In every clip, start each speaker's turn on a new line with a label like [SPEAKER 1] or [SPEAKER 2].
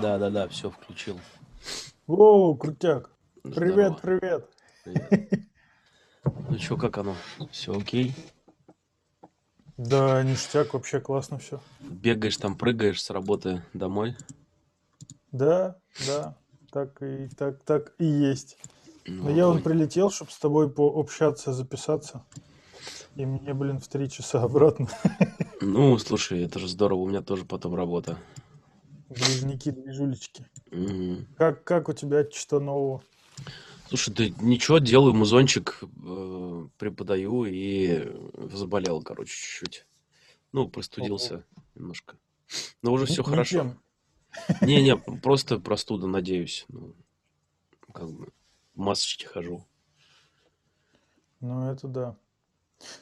[SPEAKER 1] Да-да-да, все включил.
[SPEAKER 2] О, крутяк. Привет,
[SPEAKER 1] Здорово.
[SPEAKER 2] привет.
[SPEAKER 1] Привет. Ну чё, как оно? Все окей?
[SPEAKER 2] Да, ништяк, вообще классно все.
[SPEAKER 1] Бегаешь там, прыгаешь с работы домой?
[SPEAKER 2] Да, да, так и так, так и есть.
[SPEAKER 1] Ну,
[SPEAKER 2] Но я вон прилетел, чтобы с тобой пообщаться, записаться. И мне, блин, в три часа обратно.
[SPEAKER 1] Ну, слушай, это же здорово, у меня тоже потом работа.
[SPEAKER 2] Движники, движулечки.
[SPEAKER 1] Мгм.
[SPEAKER 2] Как, как у тебя что нового?
[SPEAKER 1] Слушай, да ничего, делаю музончик, э, преподаю и заболел, короче, чуть-чуть. Ну, простудился немножко. Но уже
[SPEAKER 2] Ни-
[SPEAKER 1] все хорошо. Не-не, просто простуда, надеюсь. Ну, как бы в масочке хожу.
[SPEAKER 2] Ну, это да.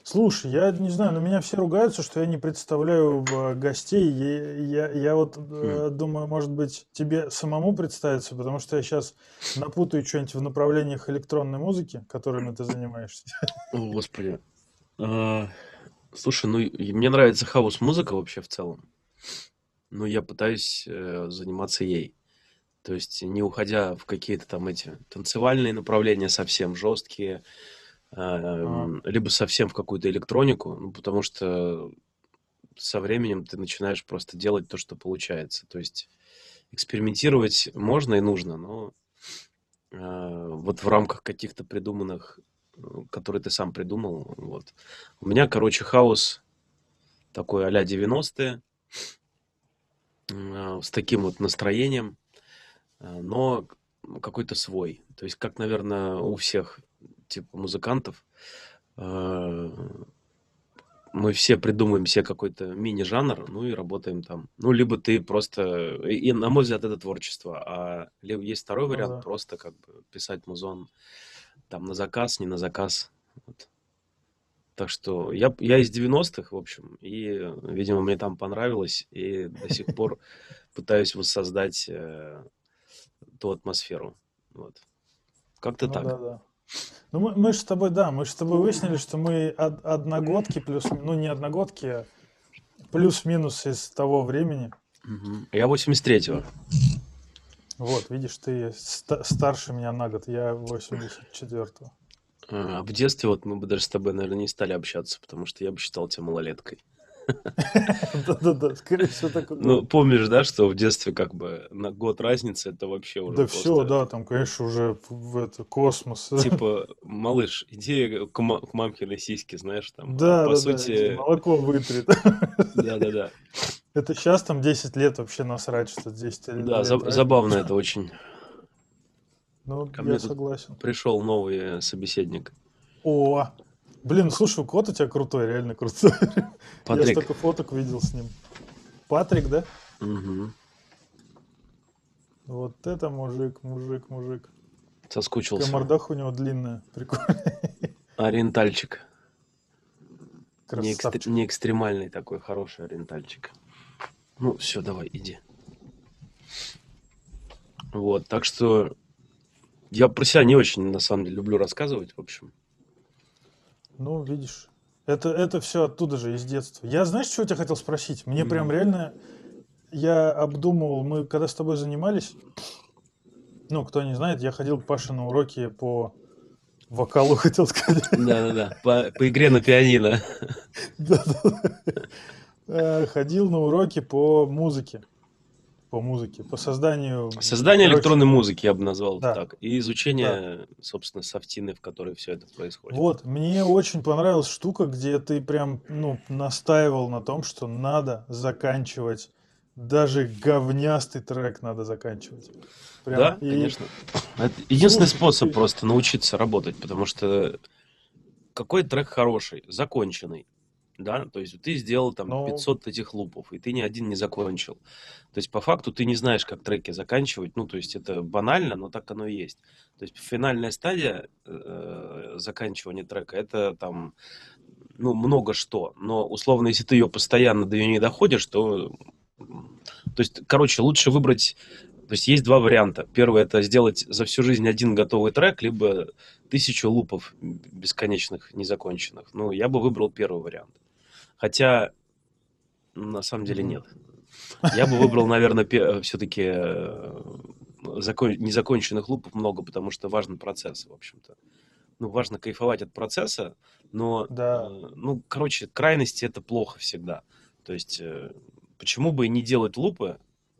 [SPEAKER 2] Слушай, я не знаю, но меня все ругаются, что я не представляю э, гостей. Я, я, я вот
[SPEAKER 1] Хм.
[SPEAKER 2] э, думаю, может быть, тебе самому представиться, потому что я сейчас напутаю что-нибудь в направлениях электронной музыки, которыми ты занимаешься.
[SPEAKER 1] О, Господи. А, Слушай, ну мне нравится хаос-музыка вообще в целом. Но я пытаюсь э, заниматься ей. То есть не уходя в какие-то там эти танцевальные направления совсем жесткие, либо совсем в какую-то электронику, ну, потому что со временем ты начинаешь просто делать то, что получается. То есть экспериментировать можно и нужно, но а, вот в рамках каких-то придуманных, э, которые ты сам придумал, вот. У меня, короче, хаос такой а-ля 90-е, м, а, с таким вот настроением, а, но какой-то свой. То есть, как, наверное, у всех типа музыкантов, а, мы все придумываем себе какой-то мини-жанр, ну и работаем там. Ну, либо ты просто... И, и, на мой взгляд, это творчество. А либо есть второй
[SPEAKER 2] ну
[SPEAKER 1] вариант,
[SPEAKER 2] да.
[SPEAKER 1] просто как бы писать музон там на заказ, не на заказ. Вот. Так что я, я из 90-х, в общем, и, видимо, мне там понравилось, и до сих пор пытаюсь воссоздать э, ту атмосферу. Вот. Как-то
[SPEAKER 2] Ну
[SPEAKER 1] так.
[SPEAKER 2] да, да. Ну мы, мы же с тобой, да, мы же с тобой выяснили, что мы од- одногодки плюс, ну не одногодки, а плюс-минус из того времени.
[SPEAKER 1] Я 83-го.
[SPEAKER 2] Вот, видишь, ты ста- старше меня на год, я 84-го.
[SPEAKER 1] А, В детстве вот мы бы даже с тобой, наверное, не стали общаться, потому что я бы считал тебя малолеткой.
[SPEAKER 2] Да-да-да, скорее всего, так
[SPEAKER 1] Ну, помнишь, да, что в детстве как бы на год разницы, это вообще уже
[SPEAKER 2] Да все, да, там, конечно, уже в это, космос.
[SPEAKER 1] типа, малыш, иди к, ма- к мамкиной сиське, знаешь, там, а
[SPEAKER 2] Да,
[SPEAKER 1] по
[SPEAKER 2] да, да,
[SPEAKER 1] сути,
[SPEAKER 2] молоко вытрет.
[SPEAKER 1] да-да-да.
[SPEAKER 2] Это сейчас там 10 лет вообще насрать, что 10
[SPEAKER 1] Да,
[SPEAKER 2] лет разница.
[SPEAKER 1] забавно это очень.
[SPEAKER 2] Ну, я согласен.
[SPEAKER 1] пришел новый э, собеседник.
[SPEAKER 2] О, блин, слушай, кот у тебя крутой, реально крутой. Я
[SPEAKER 1] Патрик.
[SPEAKER 2] столько фоток видел с ним. Патрик, да?
[SPEAKER 1] Мгм.
[SPEAKER 2] Вот это мужик, мужик, мужик. Такая
[SPEAKER 1] Соскучился.
[SPEAKER 2] мордаха у него длинная. Прикольно.
[SPEAKER 1] Ориентальчик. Не,
[SPEAKER 2] Красавчик.
[SPEAKER 1] не экстремальный такой, хороший ориентальчик. Ну, все, давай, иди. Вот, так что я про себя не очень, на самом деле, люблю рассказывать, в общем.
[SPEAKER 2] Ну, видишь. Это, это все оттуда же, из детства. Я, знаешь, что я тебя хотел спросить? Мне прям
[SPEAKER 1] Мгм.
[SPEAKER 2] реально... Я обдумывал, мы когда с тобой занимались, ну, кто не знает, я ходил к Паше на уроки по вокалу, хотел сказать.
[SPEAKER 1] Да-да-да, по, по игре на пианино.
[SPEAKER 2] Да-да-да. Э, Ходил на уроки по музыке. По музыке, по созданию...
[SPEAKER 1] Создание
[SPEAKER 2] короче,
[SPEAKER 1] электронной музыки, я бы назвал
[SPEAKER 2] Да.
[SPEAKER 1] так. И изучение, собственно, софтины, в которой все это происходит.
[SPEAKER 2] Вот, мне очень понравилась штука, где ты прям, ну, настаивал на том, что надо заканчивать. Даже говнястый трек надо заканчивать. Прям.
[SPEAKER 1] Да,
[SPEAKER 2] И,
[SPEAKER 1] конечно. Это единственный
[SPEAKER 2] слушай,
[SPEAKER 1] способ
[SPEAKER 2] ты-
[SPEAKER 1] просто научиться работать, потому что какой трек хороший, законченный, да, то есть ты сделал там
[SPEAKER 2] Ну.
[SPEAKER 1] 500 этих лупов, и ты ни один не закончил. То есть по факту ты не знаешь, как треки заканчивать, ну, то есть это банально, но так оно и есть. То есть финальная стадия э, заканчивания трека, это там, ну, много что, но условно, если ты ее постоянно до нее не доходишь, то, то есть, короче, лучше выбрать то есть есть два варианта. Первый это сделать за всю жизнь один готовый трек, либо тысячу лупов бесконечных, незаконченных. Ну, я бы выбрал первый вариант. Хотя, на самом деле, нет. Я бы выбрал, наверное, все-таки э, закон... незаконченных лупов много, потому что важен процесс, в общем-то. Ну, важно кайфовать от процесса, но,
[SPEAKER 2] Да.
[SPEAKER 1] э, ну, короче, крайности это плохо всегда. То есть, э, почему бы и не делать лупы,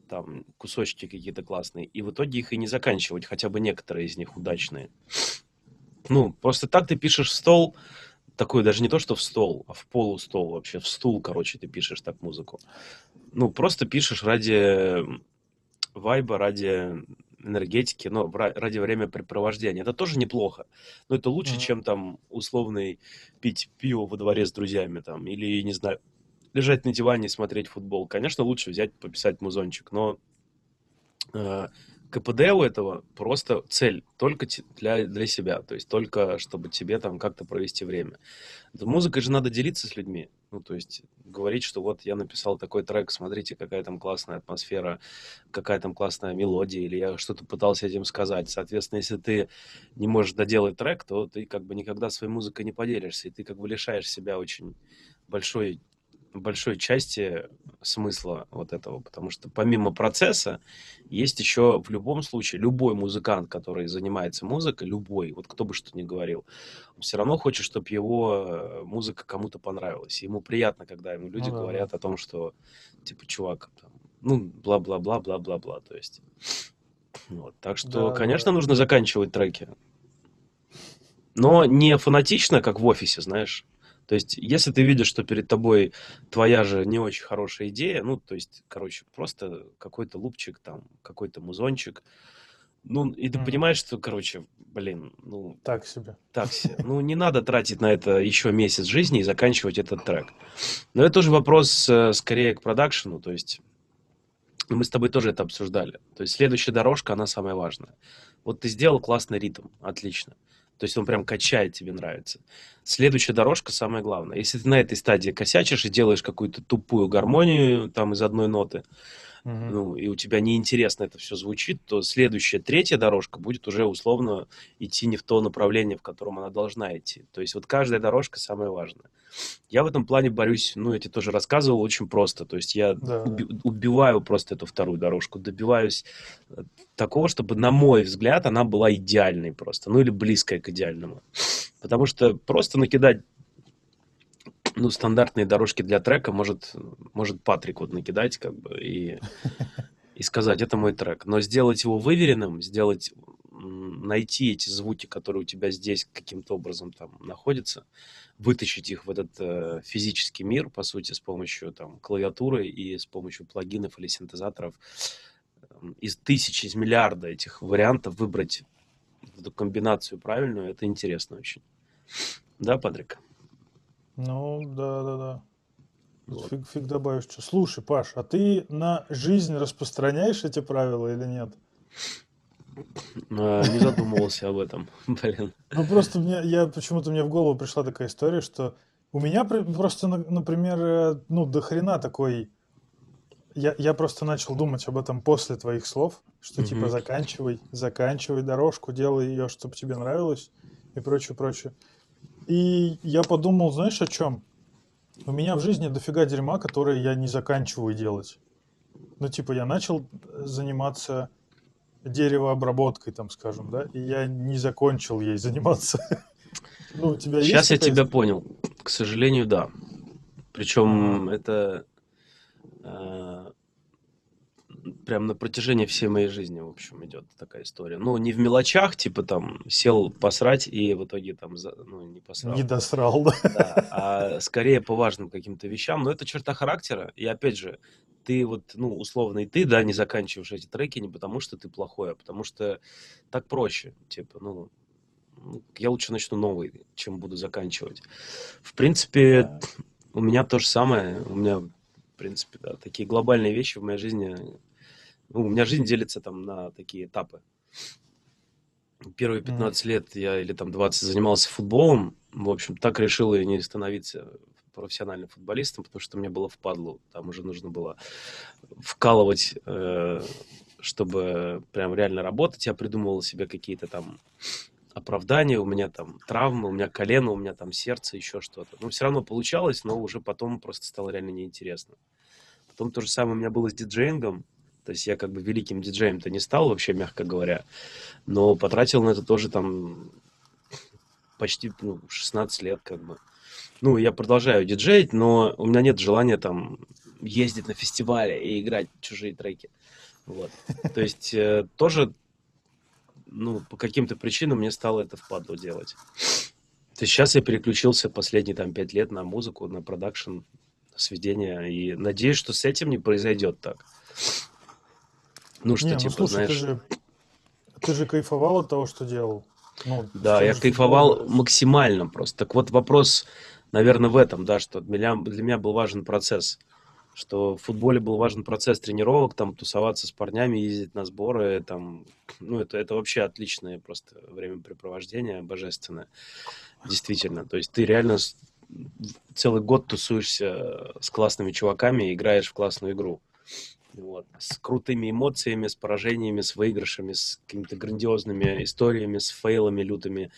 [SPEAKER 1] там, кусочки какие-то классные, и в итоге их и не заканчивать, хотя бы некоторые из них удачные. Ну, просто так ты пишешь в стол, такой даже не то, что в стол, а в полустол вообще, в стул, короче, ты пишешь так музыку. Ну, просто пишешь ради вайба, ради энергетики, но ради времяпрепровождения. Это тоже неплохо. Но это лучше,
[SPEAKER 2] Мгм.
[SPEAKER 1] чем там условный пить пиво во дворе с друзьями там, или, не знаю, лежать на диване и смотреть футбол. Конечно, лучше взять, пописать музончик, но э, КПД у этого просто цель только для, для себя, то есть только чтобы тебе там как-то провести время. Да музыкой же надо делиться с людьми, ну то есть говорить, что вот я написал такой трек, смотрите, какая там классная атмосфера, какая там классная мелодия, или я что-то пытался этим сказать. Соответственно, если ты не можешь доделать трек, то ты как бы никогда своей музыкой не поделишься, и ты как бы лишаешь себя очень большой большой части смысла вот этого, потому что помимо процесса есть еще в любом случае любой музыкант, который занимается музыкой, любой, вот кто бы что ни говорил, он все равно хочет, чтобы его э, музыка кому-то понравилась. И Ему приятно, когда ему люди
[SPEAKER 2] Ну да, да.
[SPEAKER 1] говорят о том, что типа чувак, там, ну бла-бла-бла, бла-бла-бла, то есть. Вот. Так что,
[SPEAKER 2] Да,
[SPEAKER 1] конечно,
[SPEAKER 2] да.
[SPEAKER 1] нужно заканчивать треки. Но не фанатично, как в офисе, знаешь. То есть, если ты видишь, что перед тобой твоя же не очень хорошая идея, ну, то есть, короче, просто какой-то лупчик, там, какой-то музончик, ну, и ты понимаешь, что, короче, блин, ну,
[SPEAKER 2] Так себе.
[SPEAKER 1] так себе. Ну, не надо тратить на это еще месяц жизни и заканчивать этот трек. Но это тоже вопрос э, скорее к продакшену, то есть мы с тобой тоже это обсуждали. То есть следующая дорожка, она самая важная. Вот ты сделал классный ритм, отлично. То есть он прям качает, тебе нравится. Следующая дорожка самое главное. Если ты на этой стадии косячишь и делаешь какую-то тупую гармонию там из одной ноты,
[SPEAKER 2] Мгм.
[SPEAKER 1] ну, и у тебя неинтересно это все звучит, то следующая, третья дорожка будет уже условно идти не в то направление, в котором она должна идти. То есть вот каждая дорожка самая важная. Я в этом плане борюсь, ну, я тебе тоже рассказывал, очень просто. То есть я
[SPEAKER 2] Да,
[SPEAKER 1] уби- убиваю просто эту вторую дорожку, добиваюсь э, такого, чтобы, на мой взгляд, она была идеальной просто, ну, или близкой к идеальному. Потому что просто накидать ну, стандартные дорожки для трека может, может Патрик вот накидать, как бы, и, и сказать, это мой трек. Но сделать его выверенным, сделать, найти эти звуки, которые у тебя здесь каким-то образом там находятся, вытащить их в этот э, физический мир, по сути, с помощью там клавиатуры и с помощью плагинов или синтезаторов, эм, из тысяч, из миллиарда этих вариантов выбрать эту комбинацию правильную, это интересно очень. Да, Патрик?
[SPEAKER 2] Ну, да, да, да.
[SPEAKER 1] Вот.
[SPEAKER 2] Фиг, фиг добавишь что. Слушай, Паш, а ты на жизнь распространяешь эти правила или нет?
[SPEAKER 1] А, Не задумывался об этом. Блин.
[SPEAKER 2] Ну, просто мне, я почему-то мне в голову пришла такая история, что у меня просто, на- например, э, ну, до хрена такой... Я, я просто начал думать об этом после твоих слов, что типа заканчивай, заканчивай дорожку, делай ее, чтобы тебе нравилось и прочее, прочее. И я подумал, знаешь, о чем? У меня в жизни дофига дерьма, которое я не заканчиваю делать. Ну, типа, я начал э, заниматься деревообработкой, там, скажем, да, и я не закончил ей заниматься. Ну, у тебя
[SPEAKER 1] Сейчас я тебя понял. К сожалению, да. Причем это э, прям на протяжении всей моей жизни, в общем, идет такая история. Ну, не в мелочах, типа там сел посрать и в итоге там, за- ну, не посрал.
[SPEAKER 2] Не досрал, да?
[SPEAKER 1] Да, а скорее по важным каким-то вещам. Но это черта характера. И опять же, ты вот, ну, условно, и ты, да, не заканчиваешь эти треки не потому, что ты плохой, а потому что так проще. Типа, ну, ну, я лучше начну новый, чем буду заканчивать. В принципе,
[SPEAKER 2] Да.
[SPEAKER 1] у меня то же самое. У меня, в принципе, да, такие глобальные вещи в моей жизни. Ну, у меня жизнь делится там на такие этапы. Первые
[SPEAKER 2] Мгм.
[SPEAKER 1] 15 лет я или там 20 занимался футболом. В общем, так решил и не становиться профессиональным футболистом, потому что мне было впадло. Там уже нужно было вкалывать, э, чтобы прям реально работать. Я придумывал себе какие-то там оправдания, у меня там травмы, у меня колено, у меня там сердце, еще что-то. Но все равно получалось, но уже потом просто стало реально неинтересно. Потом то же самое у меня было с диджеингом. То есть я как бы великим диджеем-то не стал вообще, мягко говоря. Но потратил на это тоже там почти ну, 16 лет как бы. Ну, я продолжаю диджеить, но у меня нет желания там ездить на фестивале и играть чужие треки. Вот. То есть э, тоже, ну, по каким-то причинам мне стало это впадло делать. То есть сейчас я переключился последние там пять лет на музыку, на продакшн, сведения, и надеюсь, что с этим не произойдет так. Ну, что,
[SPEAKER 2] Не, ну
[SPEAKER 1] типа,
[SPEAKER 2] слушай, ты
[SPEAKER 1] знаешь...
[SPEAKER 2] же, ты же кайфовал от того, что делал. Ну,
[SPEAKER 1] Да, я кайфовал
[SPEAKER 2] футболом.
[SPEAKER 1] максимально просто. Так вот вопрос, наверное, в этом, да, что для меня, для меня был важен процесс. Что в футболе был важен процесс тренировок, там, тусоваться с парнями, ездить на сборы, там, ну, это, это вообще отличное просто времяпрепровождение, божественное, действительно. То есть ты реально целый год тусуешься с классными чуваками и играешь в классную игру. Вот. С крутыми эмоциями, с поражениями, с выигрышами, с какими-то грандиозными историями, с фейлами лютыми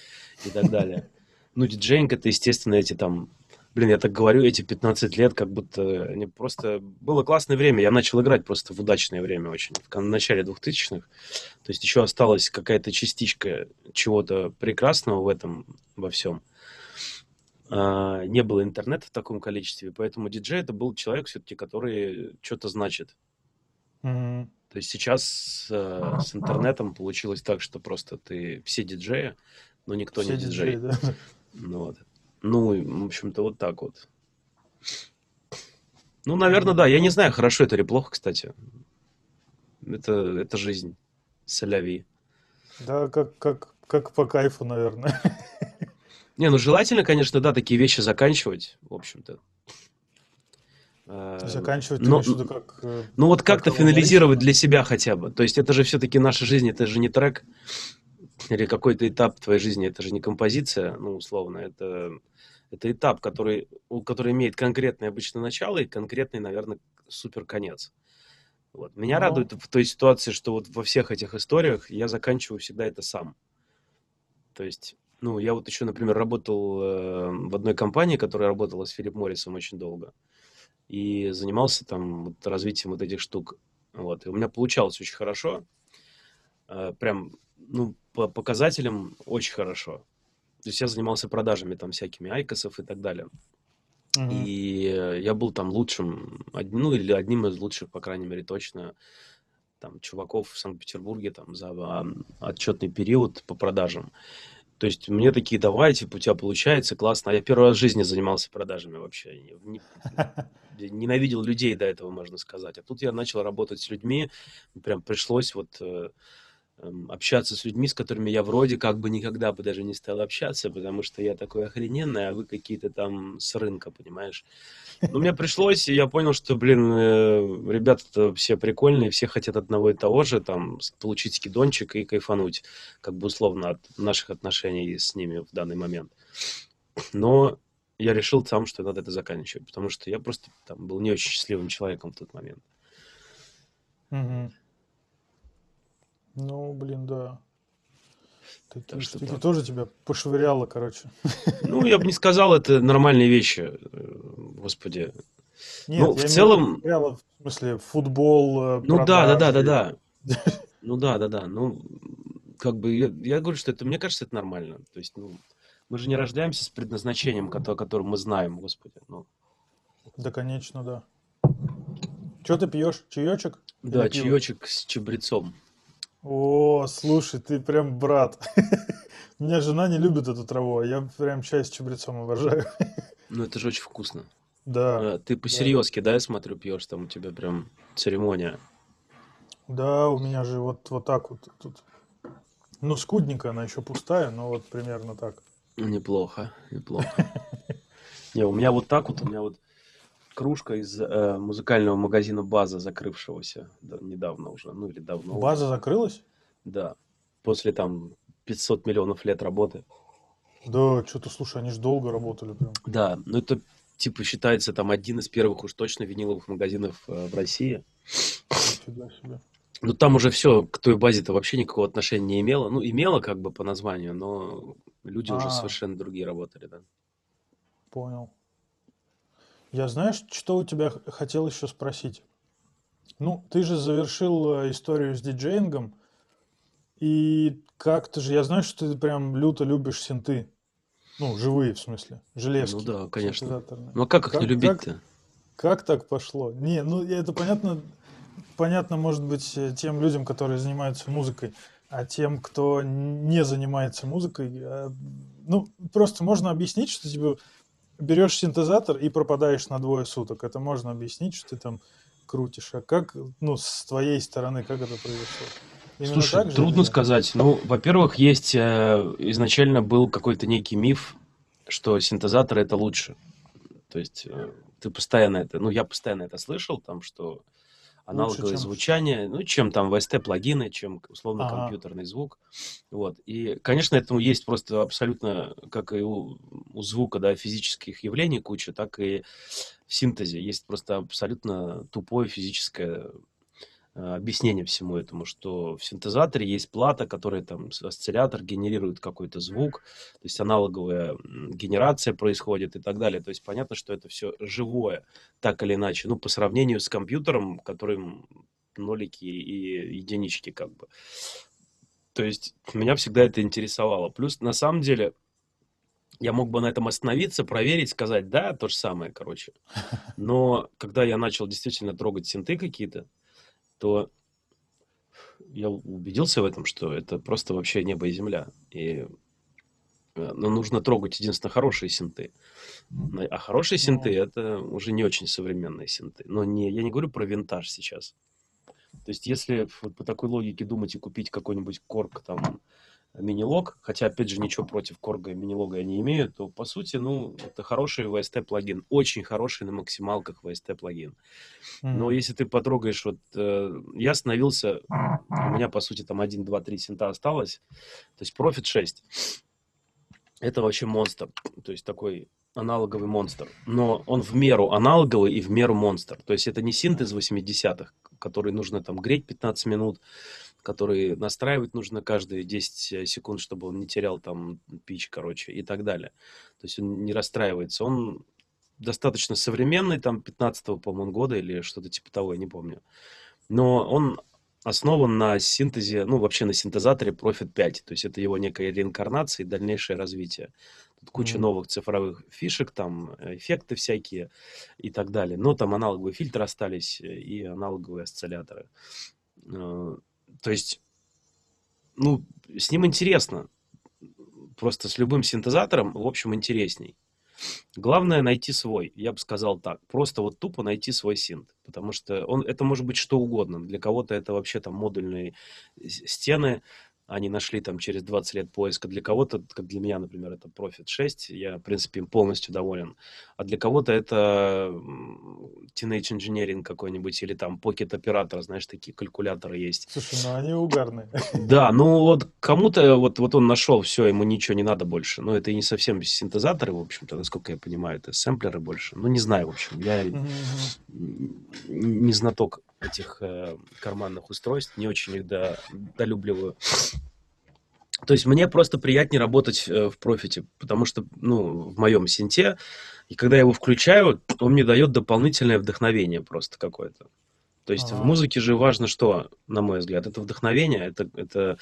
[SPEAKER 1] и так далее. Ну, диджейнг это, естественно, эти там... Блин, я так говорю, эти 15 лет, как будто они просто... Было классное время. Я начал играть просто в удачное время очень, в начале 2000-х. То есть еще осталась какая-то частичка чего-то прекрасного в этом, во всем. А, Не было интернета в таком количестве, поэтому диджей это был человек все-таки, который что-то значит. То есть сейчас э, с интернетом получилось так, что просто ты все диджеи, но никто
[SPEAKER 2] Все
[SPEAKER 1] не
[SPEAKER 2] диджеи,
[SPEAKER 1] диджей.
[SPEAKER 2] да.
[SPEAKER 1] Ну, вот. ну, в общем-то, вот так вот. Ну, наверное, да. Я не знаю, хорошо это или плохо, кстати. Это, это жизнь. Соляви.
[SPEAKER 2] Да, как, как, как по кайфу, наверное.
[SPEAKER 1] Не, ну желательно, конечно, да, такие вещи заканчивать, в общем-то. Э,
[SPEAKER 2] Заканчивать,
[SPEAKER 1] но-
[SPEAKER 2] виду, как... э,
[SPEAKER 1] Ну вот как-то финализировать для себя хотя бы. То есть это же все-таки наша жизнь, это же не трек или какой-то этап твоей жизни, это же не композиция, ну условно, это, это этап, который, который имеет конкретное обычно начало и конкретный, наверное, супер конец. Вот. Меня
[SPEAKER 2] Ну.
[SPEAKER 1] радует в той ситуации, что вот во всех этих историях я заканчиваю всегда это сам. То есть, ну, я вот еще, например, работал э, в одной компании, которая работала с Филипп Моррисом очень долго, и занимался там вот развитием вот этих штук. Вот. И у меня получалось очень хорошо. Э, Прям, ну, по показателям очень хорошо. То есть я занимался продажами там всякими айкосов и так далее.
[SPEAKER 2] мгм.
[SPEAKER 1] И я был там лучшим, ну или одним из лучших, по крайней мере, точно, там, чуваков в Санкт-Петербурге там за отчетный период по продажам. То есть мне такие, давай, типа, у тебя получается, классно. А я первый раз в жизни занимался продажами вообще. Ненавидел людей до этого, можно сказать. А тут я начал работать с людьми, прям пришлось вот э, общаться с людьми, с которыми я вроде как бы никогда бы даже не стал общаться, потому что я такой охрененный, а вы какие-то там с рынка, понимаешь? Но мне пришлось, и я понял, что, блин, э, ребята все прикольные, все хотят одного и того же, там, получить скидончик и кайфануть, как бы условно от наших отношений с ними в данный момент. Но я решил сам, что надо это заканчивать, потому что я просто там был не очень счастливым человеком в тот момент.
[SPEAKER 2] Мгм. Ну, блин, да. Такие
[SPEAKER 1] Так что
[SPEAKER 2] штуки
[SPEAKER 1] так.
[SPEAKER 2] тоже тебя пошвыряло, короче.
[SPEAKER 1] Ну, я бы не сказал, это нормальные вещи, э, господи.
[SPEAKER 2] Нет,
[SPEAKER 1] Ну, в целом-
[SPEAKER 2] пошвыряло, в смысле, футбол, э,
[SPEAKER 1] Ну да, да, да, да, да. Ну да, да, да. Ну, как бы я, я говорю, что это, мне кажется, это нормально. То есть, ну, мы же не рождаемся с предназначением, кото- которое мы знаем, господи. Ну,
[SPEAKER 2] Да, конечно, да. Что ты пьешь? Чаечек?
[SPEAKER 1] да, чаечек с чабрецом.
[SPEAKER 2] О, слушай, ты прям брат. У меня жена не любит эту траву, а я прям чай с чабрецом обожаю.
[SPEAKER 1] Ну, это же очень вкусно.
[SPEAKER 2] Да,
[SPEAKER 1] А, Ты по-серьезки, да, я смотрю, пьешь, там у тебя прям церемония.
[SPEAKER 2] да, у меня же вот, вот так вот тут. Ну, скудненько, она еще пустая, но вот примерно так.
[SPEAKER 1] Неплохо, неплохо. Не, у меня вот так вот, у меня вот кружка из э, музыкального магазина «База», закрывшегося да, недавно уже, ну или давно. уже.
[SPEAKER 2] База закрылась?
[SPEAKER 1] Да, после там 500 миллионов лет работы.
[SPEAKER 2] Да, что-то, слушай, они же долго работали прям.
[SPEAKER 1] Да, ну это типа считается там один из первых уж точно виниловых магазинов э, в России.
[SPEAKER 2] Нифига себе.
[SPEAKER 1] Ну там уже все к той базе-то вообще никакого отношения не имело. Ну, имело как бы по названию, но люди уже
[SPEAKER 2] А.
[SPEAKER 1] совершенно другие работали, да.
[SPEAKER 2] Понял. Я знаешь, что у тебя хотел еще спросить? Ну, ты же завершил э, историю с диджеингом, и как-то же, я знаю, что ты прям люто любишь синты. Ну, живые, в смысле,
[SPEAKER 1] Ну
[SPEAKER 2] железки,
[SPEAKER 1] да, конечно. Ну а как их не
[SPEAKER 2] Как, как,
[SPEAKER 1] любить-то?
[SPEAKER 2] как так пошло? Не, ну это понятно, понятно, может быть, э, тем людям, которые занимаются музыкой, а тем, кто не занимается музыкой, э, ну, просто можно объяснить, что типа берешь синтезатор и пропадаешь на двое суток. Это можно объяснить, что ты там крутишь. А как, ну, с твоей стороны, как это произошло? Именно
[SPEAKER 1] Слушай,
[SPEAKER 2] так же
[SPEAKER 1] трудно
[SPEAKER 2] или...
[SPEAKER 1] сказать. Ну, во-первых, есть э, изначально был какой-то некий миф, что синтезатор это лучше. То есть э, ты постоянно это, ну я постоянно это слышал, там, что
[SPEAKER 2] Лучше,
[SPEAKER 1] аналоговое
[SPEAKER 2] чем...
[SPEAKER 1] звучание, ну чем там VST-плагины, чем условно
[SPEAKER 2] Ага.
[SPEAKER 1] компьютерный звук. Вот. И, конечно, этому есть просто абсолютно, как и у, у звука, да, физических явлений куча, так и в синтезе есть просто абсолютно тупое физическое объяснение всему этому, что в синтезаторе есть плата, которая там, осциллятор генерирует какой-то звук, то есть аналоговая генерация происходит и так далее. То есть понятно, что это все живое, так или иначе, ну, по сравнению с компьютером, которым нолики и единички как бы. То есть меня всегда это интересовало. Плюс, на самом деле, я мог бы на этом остановиться, проверить, сказать, да, то же самое, короче. Но когда я начал действительно трогать синты какие-то, то я убедился в этом, что это просто вообще небо и земля. И э, ну, нужно трогать единственно хорошие синты. А хорошие синты
[SPEAKER 2] Ну,
[SPEAKER 1] это уже не очень современные синты. Но не, я не говорю про винтаж сейчас. То есть, если вот по такой логике думать и купить какой-нибудь корг там мини-лог, хотя, опять же, ничего против корга и мини-лога я не имею, то, по сути, ну, это хороший VST-плагин, очень хороший на максималках VST-плагин. Но если ты потрогаешь, вот э, я остановился, у меня, по сути, там 1, 2, 3 синта осталось, то есть Profit 6. Это вообще монстр, то есть такой аналоговый монстр. Но он в меру аналоговый и в меру монстр. То есть это не синт из 80-х, который нужно там греть 15 минут, который настраивать нужно каждые 10 секунд, чтобы он не терял там пич, короче, и так далее. То есть он не расстраивается. Он достаточно современный, там 15-го, по-моему, года или что-то типа того, я не помню. Но он основан на синтезе, ну, вообще на синтезаторе Profit 5. То есть это его некая реинкарнация и дальнейшее развитие. Тут куча
[SPEAKER 2] Мгм.
[SPEAKER 1] новых цифровых фишек, там э, эффекты всякие и так далее. Но там аналоговые фильтры остались э, и аналоговые осцилляторы. То есть, ну, с ним интересно. Просто с любым синтезатором, в общем, интересней. Главное найти свой, я бы сказал так. Просто вот тупо найти свой синт. Потому что он, это может быть что угодно. Для кого-то это вообще там модульные стены, они нашли там через 20 лет поиска. Для кого-то, как для меня, например, это Profit 6, я, в принципе, им полностью доволен. А для кого-то это Teenage Engineering какой-нибудь или там Pocket Operator, знаешь, такие калькуляторы есть.
[SPEAKER 2] Слушай, ну они угарные.
[SPEAKER 1] Да, ну вот кому-то вот, вот он нашел, все, ему ничего не надо больше. Но это и не совсем синтезаторы, в общем-то, насколько я понимаю, это сэмплеры больше. Ну, не знаю, в общем, я не знаток этих э, карманных устройств, не очень их до- долюбливаю. То есть мне просто приятнее работать э, в профите, потому что, ну, в моем синте, и когда я его включаю, он мне дает дополнительное вдохновение просто какое-то. То есть в
[SPEAKER 2] Ага.
[SPEAKER 1] музыке же важно что, на мой взгляд, это вдохновение, это, это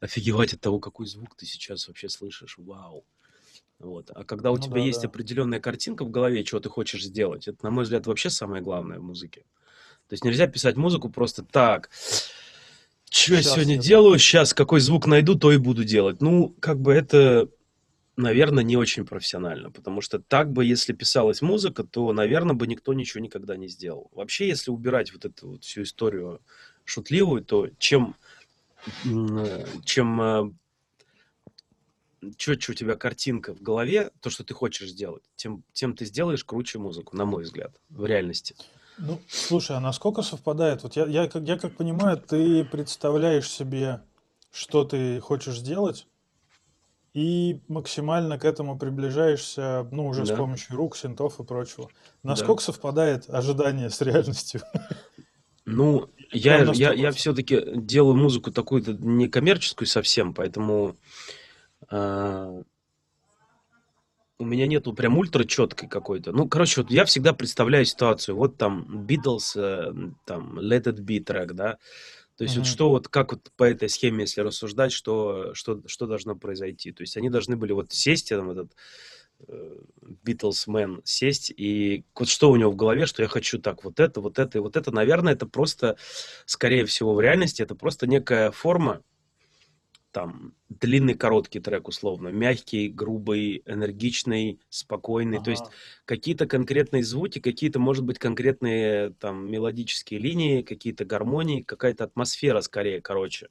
[SPEAKER 1] офигевать от того, какой звук ты сейчас вообще слышишь, вау. Вот. А когда у
[SPEAKER 2] Ну
[SPEAKER 1] тебя
[SPEAKER 2] да,
[SPEAKER 1] есть
[SPEAKER 2] да.
[SPEAKER 1] определенная картинка в голове, чего ты хочешь сделать, это, на мой взгляд, вообще самое главное в музыке. То есть нельзя писать музыку просто так. Что я сегодня
[SPEAKER 2] я...
[SPEAKER 1] делаю? Сейчас какой звук найду, то и буду делать. Ну, как бы это, наверное, не очень профессионально, потому что так бы, если писалась музыка, то, наверное, бы никто ничего никогда не сделал. Вообще, если убирать вот эту вот всю историю шутливую, то чем, э, чем э, четче у тебя картинка в голове, то, что ты хочешь сделать, тем, тем ты сделаешь круче музыку, на мой взгляд, в реальности.
[SPEAKER 2] Ну, слушай, а насколько совпадает? Вот я, я, как, я как понимаю, ты представляешь себе, что ты хочешь сделать, и максимально к этому приближаешься, ну, уже с
[SPEAKER 1] Да,
[SPEAKER 2] помощью рук, синтов и прочего.
[SPEAKER 1] да.
[SPEAKER 2] Насколько совпадает ожидание с реальностью?
[SPEAKER 1] Ну, я, я, я все-таки делаю музыку такую-то некоммерческую совсем, поэтому э, у меня нету прям ультра четкой какой-то. Ну, короче, вот я всегда представляю ситуацию. Вот там Beatles, э, там Let It Be трек, да. То есть mm-hmm. вот что вот, как вот по этой схеме, если рассуждать, что, что, что должно произойти. То есть они должны были вот сесть, там этот Beatles Man сесть и вот что у него в голове, что я хочу так, вот это, вот это и вот это. Наверное, это просто, скорее всего, в реальности это просто некая форма, там, длинный, короткий трек, условно, мягкий, грубый, энергичный, спокойный, ага. то есть какие-то конкретные звуки, какие-то, может быть, конкретные там мелодические линии, какие-то гармонии, какая-то атмосфера, скорее, короче,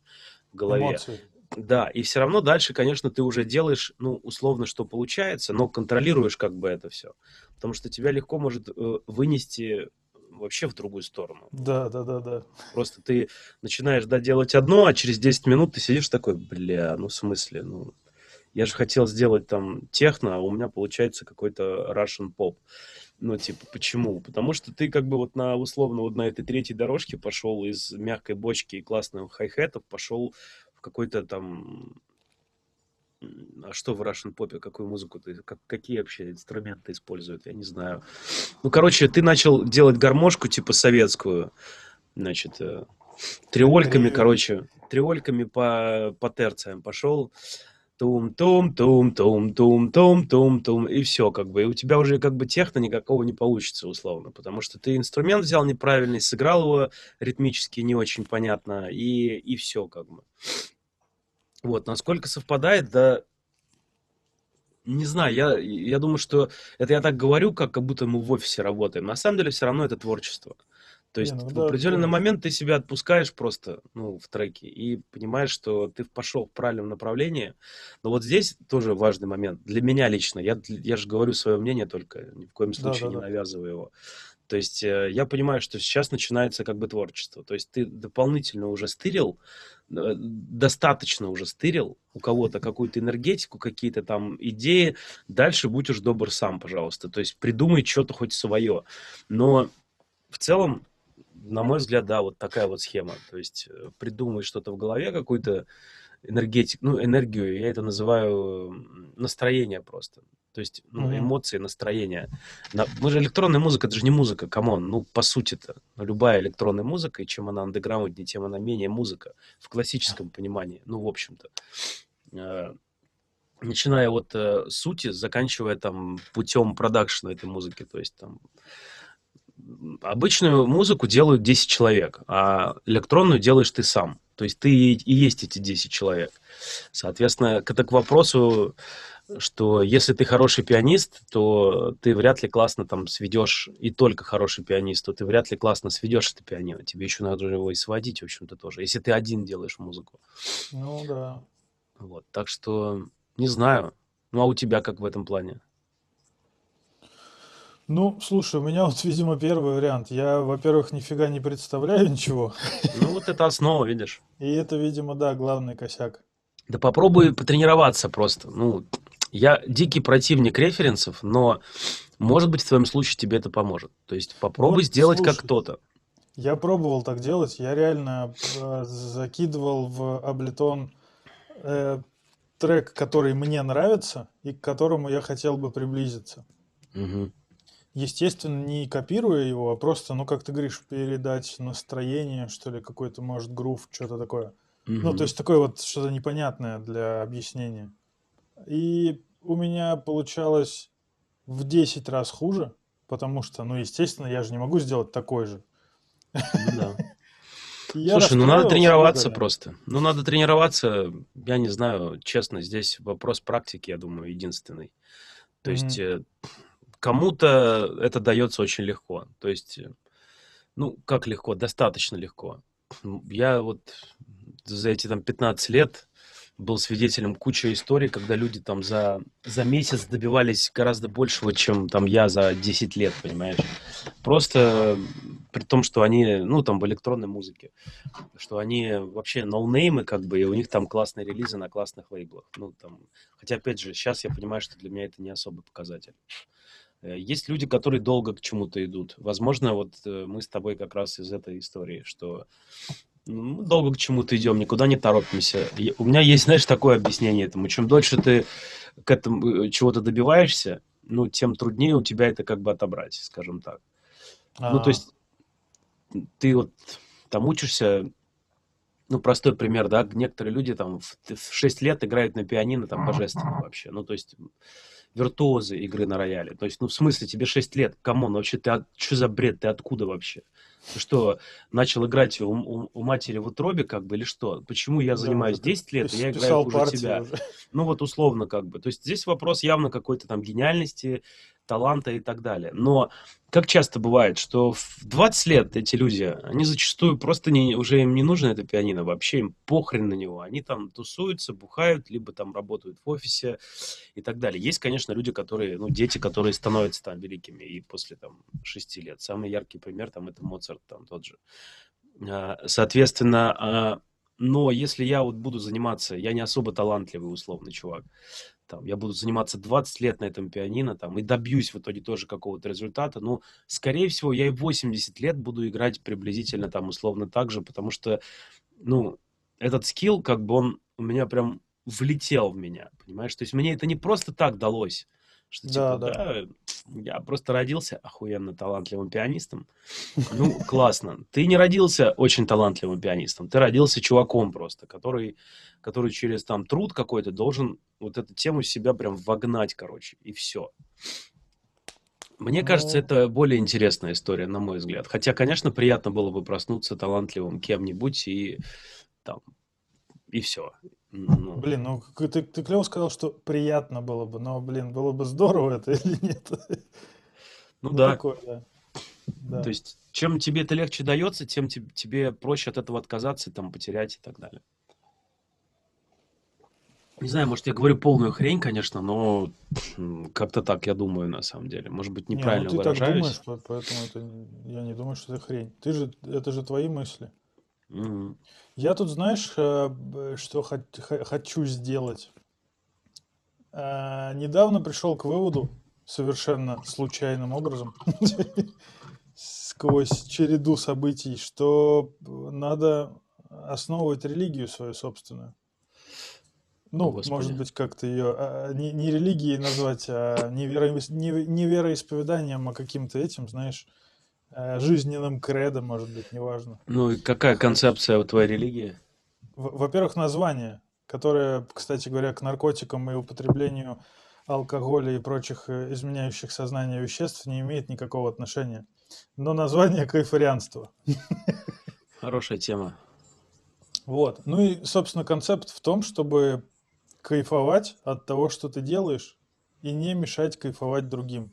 [SPEAKER 1] в голове. Эмоции. Да, и все равно дальше, конечно, ты уже делаешь, ну, условно, что получается, но контролируешь как бы это все. Потому что тебя легко может э, вынести вообще в другую сторону.
[SPEAKER 2] Да, да, да, да.
[SPEAKER 1] Просто ты начинаешь доделать одно, а через 10 минут ты сидишь такой, бля, ну в смысле, ну я же хотел сделать там техно, а у меня получается какой-то Russian поп. Ну, типа, почему? Потому что ты как бы вот на, условно, вот на этой третьей дорожке пошел из мягкой бочки и классных хай-хетов, пошел какой-то там... А что в Russian Pop, какую музыку ты, как, какие вообще инструменты используют, я не знаю. Ну, короче, ты начал делать гармошку, типа, советскую, значит, э, триольками, короче, триольками по, по терциям пошел, тум-тум-тум-тум-тум-тум-тум-тум, и все, как бы, и у тебя уже как бы техно никакого не получится, условно, потому что ты инструмент взял неправильный, сыграл его ритмически не очень понятно, и, и все, как бы вот насколько совпадает да не знаю, я, я думаю, что это я так говорю, как, как будто мы в офисе работаем. На самом деле все равно это творчество. То есть не, ну, в да, определенный да. момент ты себя отпускаешь просто ну, в треке и понимаешь, что ты пошел в правильном направлении. Но вот здесь тоже важный момент. Для меня лично, я, я же говорю свое мнение только, ни в коем случае да, да, не да. навязываю его. То есть э, я понимаю, что сейчас начинается как бы творчество. То есть ты дополнительно уже стырил, э, достаточно уже стырил у кого-то какую-то энергетику, какие-то там идеи. Дальше будь уж добр сам, пожалуйста. То есть придумай что-то хоть свое. Но в целом на мой взгляд, да, вот такая вот схема. То есть э, придумывать что-то в голове, какую-то энергетику, ну, энергию, я это называю настроение просто. То есть ну, эмоции, настроение. Мы же электронная музыка, это же не музыка, come on. Ну, по сути-то, любая электронная музыка, и чем она андеграунднее, тем она менее музыка в классическом понимании. Ну, в общем-то. Э, начиная от э, сути, заканчивая там путем продакшена этой музыки. То есть там обычную музыку делают 10 человек, а электронную делаешь ты сам. То есть ты и есть эти 10 человек. Соответственно, это к вопросу, что если ты хороший пианист, то ты вряд ли классно там сведешь, и только хороший пианист, то ты вряд ли классно сведешь это пианино. Тебе еще надо его и сводить, в общем-то, тоже, если ты один делаешь музыку.
[SPEAKER 2] Ну да.
[SPEAKER 1] Вот, так что не знаю. Ну а у тебя как в этом плане?
[SPEAKER 2] Ну, слушай, у меня вот, видимо, первый вариант. Я, во-первых, нифига не представляю ничего.
[SPEAKER 1] Ну, вот это основа, видишь.
[SPEAKER 2] И это, видимо, да, главный косяк.
[SPEAKER 1] Да попробуй потренироваться просто. Ну, я дикий противник референсов, но, может быть, в твоем случае тебе это поможет. То есть попробуй вот, сделать слушай, как кто-то.
[SPEAKER 2] Я пробовал так делать. Я реально э, закидывал в Ableton э, трек, который мне нравится и к которому я хотел бы приблизиться. Угу естественно, не копируя его, а просто, ну, как ты говоришь, передать настроение, что ли, какой-то, может, грув, что-то такое. Угу. Ну, то есть такое вот что-то непонятное для объяснения. И у меня получалось в 10 раз хуже, потому что, ну, естественно, я же не могу сделать такой же. Ну
[SPEAKER 1] да. Слушай, ну надо тренироваться просто. Ну надо тренироваться, я не знаю, честно, здесь вопрос практики, я думаю, единственный. То есть э, Кому-то это дается очень легко. То есть, э, ну, как легко? Достаточно легко. Я вот за эти там 15 лет был свидетелем кучи историй, когда люди там за, за месяц добивались гораздо большего, чем там я за 10 лет, понимаешь? Просто при том, что они, ну, там в электронной музыке, что они вообще ноунеймы, как бы, и у них там классные релизы на классных лейблах. Ну, там, хотя, опять же, сейчас я понимаю, что для меня это не особый показатель. Э, есть люди, которые долго к чему-то идут. Возможно, вот э, мы с тобой как раз из этой истории, что Мы долго к чему-то идем, никуда не торопимся. И У меня есть, знаешь, такое объяснение этому. Чем дольше ты к этому э, чего-то добиваешься, ну, тем труднее у тебя это как бы отобрать, скажем так. Ну, то
[SPEAKER 2] А,
[SPEAKER 1] есть ты вот там учишься, ну, простой пример, да, некоторые люди там в, в 6 лет играют на пианино, там, божественно вообще. Ну, то есть виртуозы игры на рояле. То есть, ну, в смысле, тебе 6 лет, come on, вообще ты, от- что за бред, ты откуда вообще? Ты что, начал играть у, у- у матери в утробе, как бы, или что? Почему я
[SPEAKER 2] да,
[SPEAKER 1] занимаюсь
[SPEAKER 2] ты
[SPEAKER 1] 10 лет, и
[SPEAKER 2] пис-
[SPEAKER 1] я играю хуже тебя?
[SPEAKER 2] уже.
[SPEAKER 1] Ну, вот условно, как бы. То есть здесь вопрос явно какой-то там гениальности, таланта и так далее. Но как часто бывает, что в 20 лет эти люди, они зачастую просто не, уже им не нужно это пианино, вообще им похрен на него. Они там тусуются, бухают, либо там работают в офисе и так далее. Есть, конечно, люди, которые, ну, дети, которые становятся там великими и после там 6 лет. Самый яркий пример там это Моцарт там тот же. А, Соответственно, а, но если я вот буду заниматься, я не особо талантливый условный чувак, там, я буду заниматься 20 лет на этом пианино, там, и добьюсь в итоге тоже какого-то результата, ну, скорее всего, я и в 80 лет буду играть приблизительно там условно так же, потому что, ну, этот скилл, как бы он у меня прям влетел в меня, понимаешь? То есть мне это не просто так далось, что
[SPEAKER 2] Да,
[SPEAKER 1] типа,
[SPEAKER 2] да.
[SPEAKER 1] да, я просто родился охуенно талантливым пианистом, ну, классно. Ты не родился очень талантливым пианистом, ты родился чуваком просто, который, который через там труд какой-то должен вот эту тему себя прям вогнать, короче, и все. Мне кажется,
[SPEAKER 2] Ну,
[SPEAKER 1] это более интересная история, на мой взгляд. Хотя, конечно, приятно было бы проснуться талантливым кем-нибудь и там, и все. Ну,
[SPEAKER 2] блин, ну ты, ты клево сказал, что приятно было бы, но, блин, было бы здорово это или нет?
[SPEAKER 1] ну
[SPEAKER 2] Ну,
[SPEAKER 1] да,
[SPEAKER 2] такое, да.
[SPEAKER 1] то
[SPEAKER 2] Да.
[SPEAKER 1] есть, чем тебе это легче дается, тем те- тебе проще от этого отказаться, там, потерять и так далее. Не знаю, может, я говорю полную хрень, конечно, но как-то так я думаю, на самом деле. Может быть,
[SPEAKER 2] Не, ну
[SPEAKER 1] неправильно
[SPEAKER 2] ты так
[SPEAKER 1] выражаюсь.
[SPEAKER 2] думаешь, по- поэтому это, я не думаю, что это хрень. Ты же, это же твои мысли.
[SPEAKER 1] Мгм.
[SPEAKER 2] Я тут, знаешь, э, б- что хот- хочу сделать? А, Недавно пришел к выводу, совершенно случайным образом, сквозь череду событий, что надо основывать религию свою собственную.
[SPEAKER 1] О,
[SPEAKER 2] Ну, может
[SPEAKER 1] Господи.
[SPEAKER 2] быть, как-то ее не, не религией назвать, а не, вероис- не- не вероисповеданием, а каким-то этим, знаешь, э, жизненным кредо, может быть, неважно.
[SPEAKER 1] Ну и какая концепция у твоей религии?
[SPEAKER 2] Во-первых, название, которое, кстати говоря, к наркотикам и употреблению алкоголя и прочих э, изменяющих сознание веществ не имеет никакого отношения. Но название кайфарианство.
[SPEAKER 1] Хорошая тема.
[SPEAKER 2] Вот. Ну и, собственно, концепт в том, чтобы кайфовать от того, что ты делаешь, и не мешать кайфовать другим.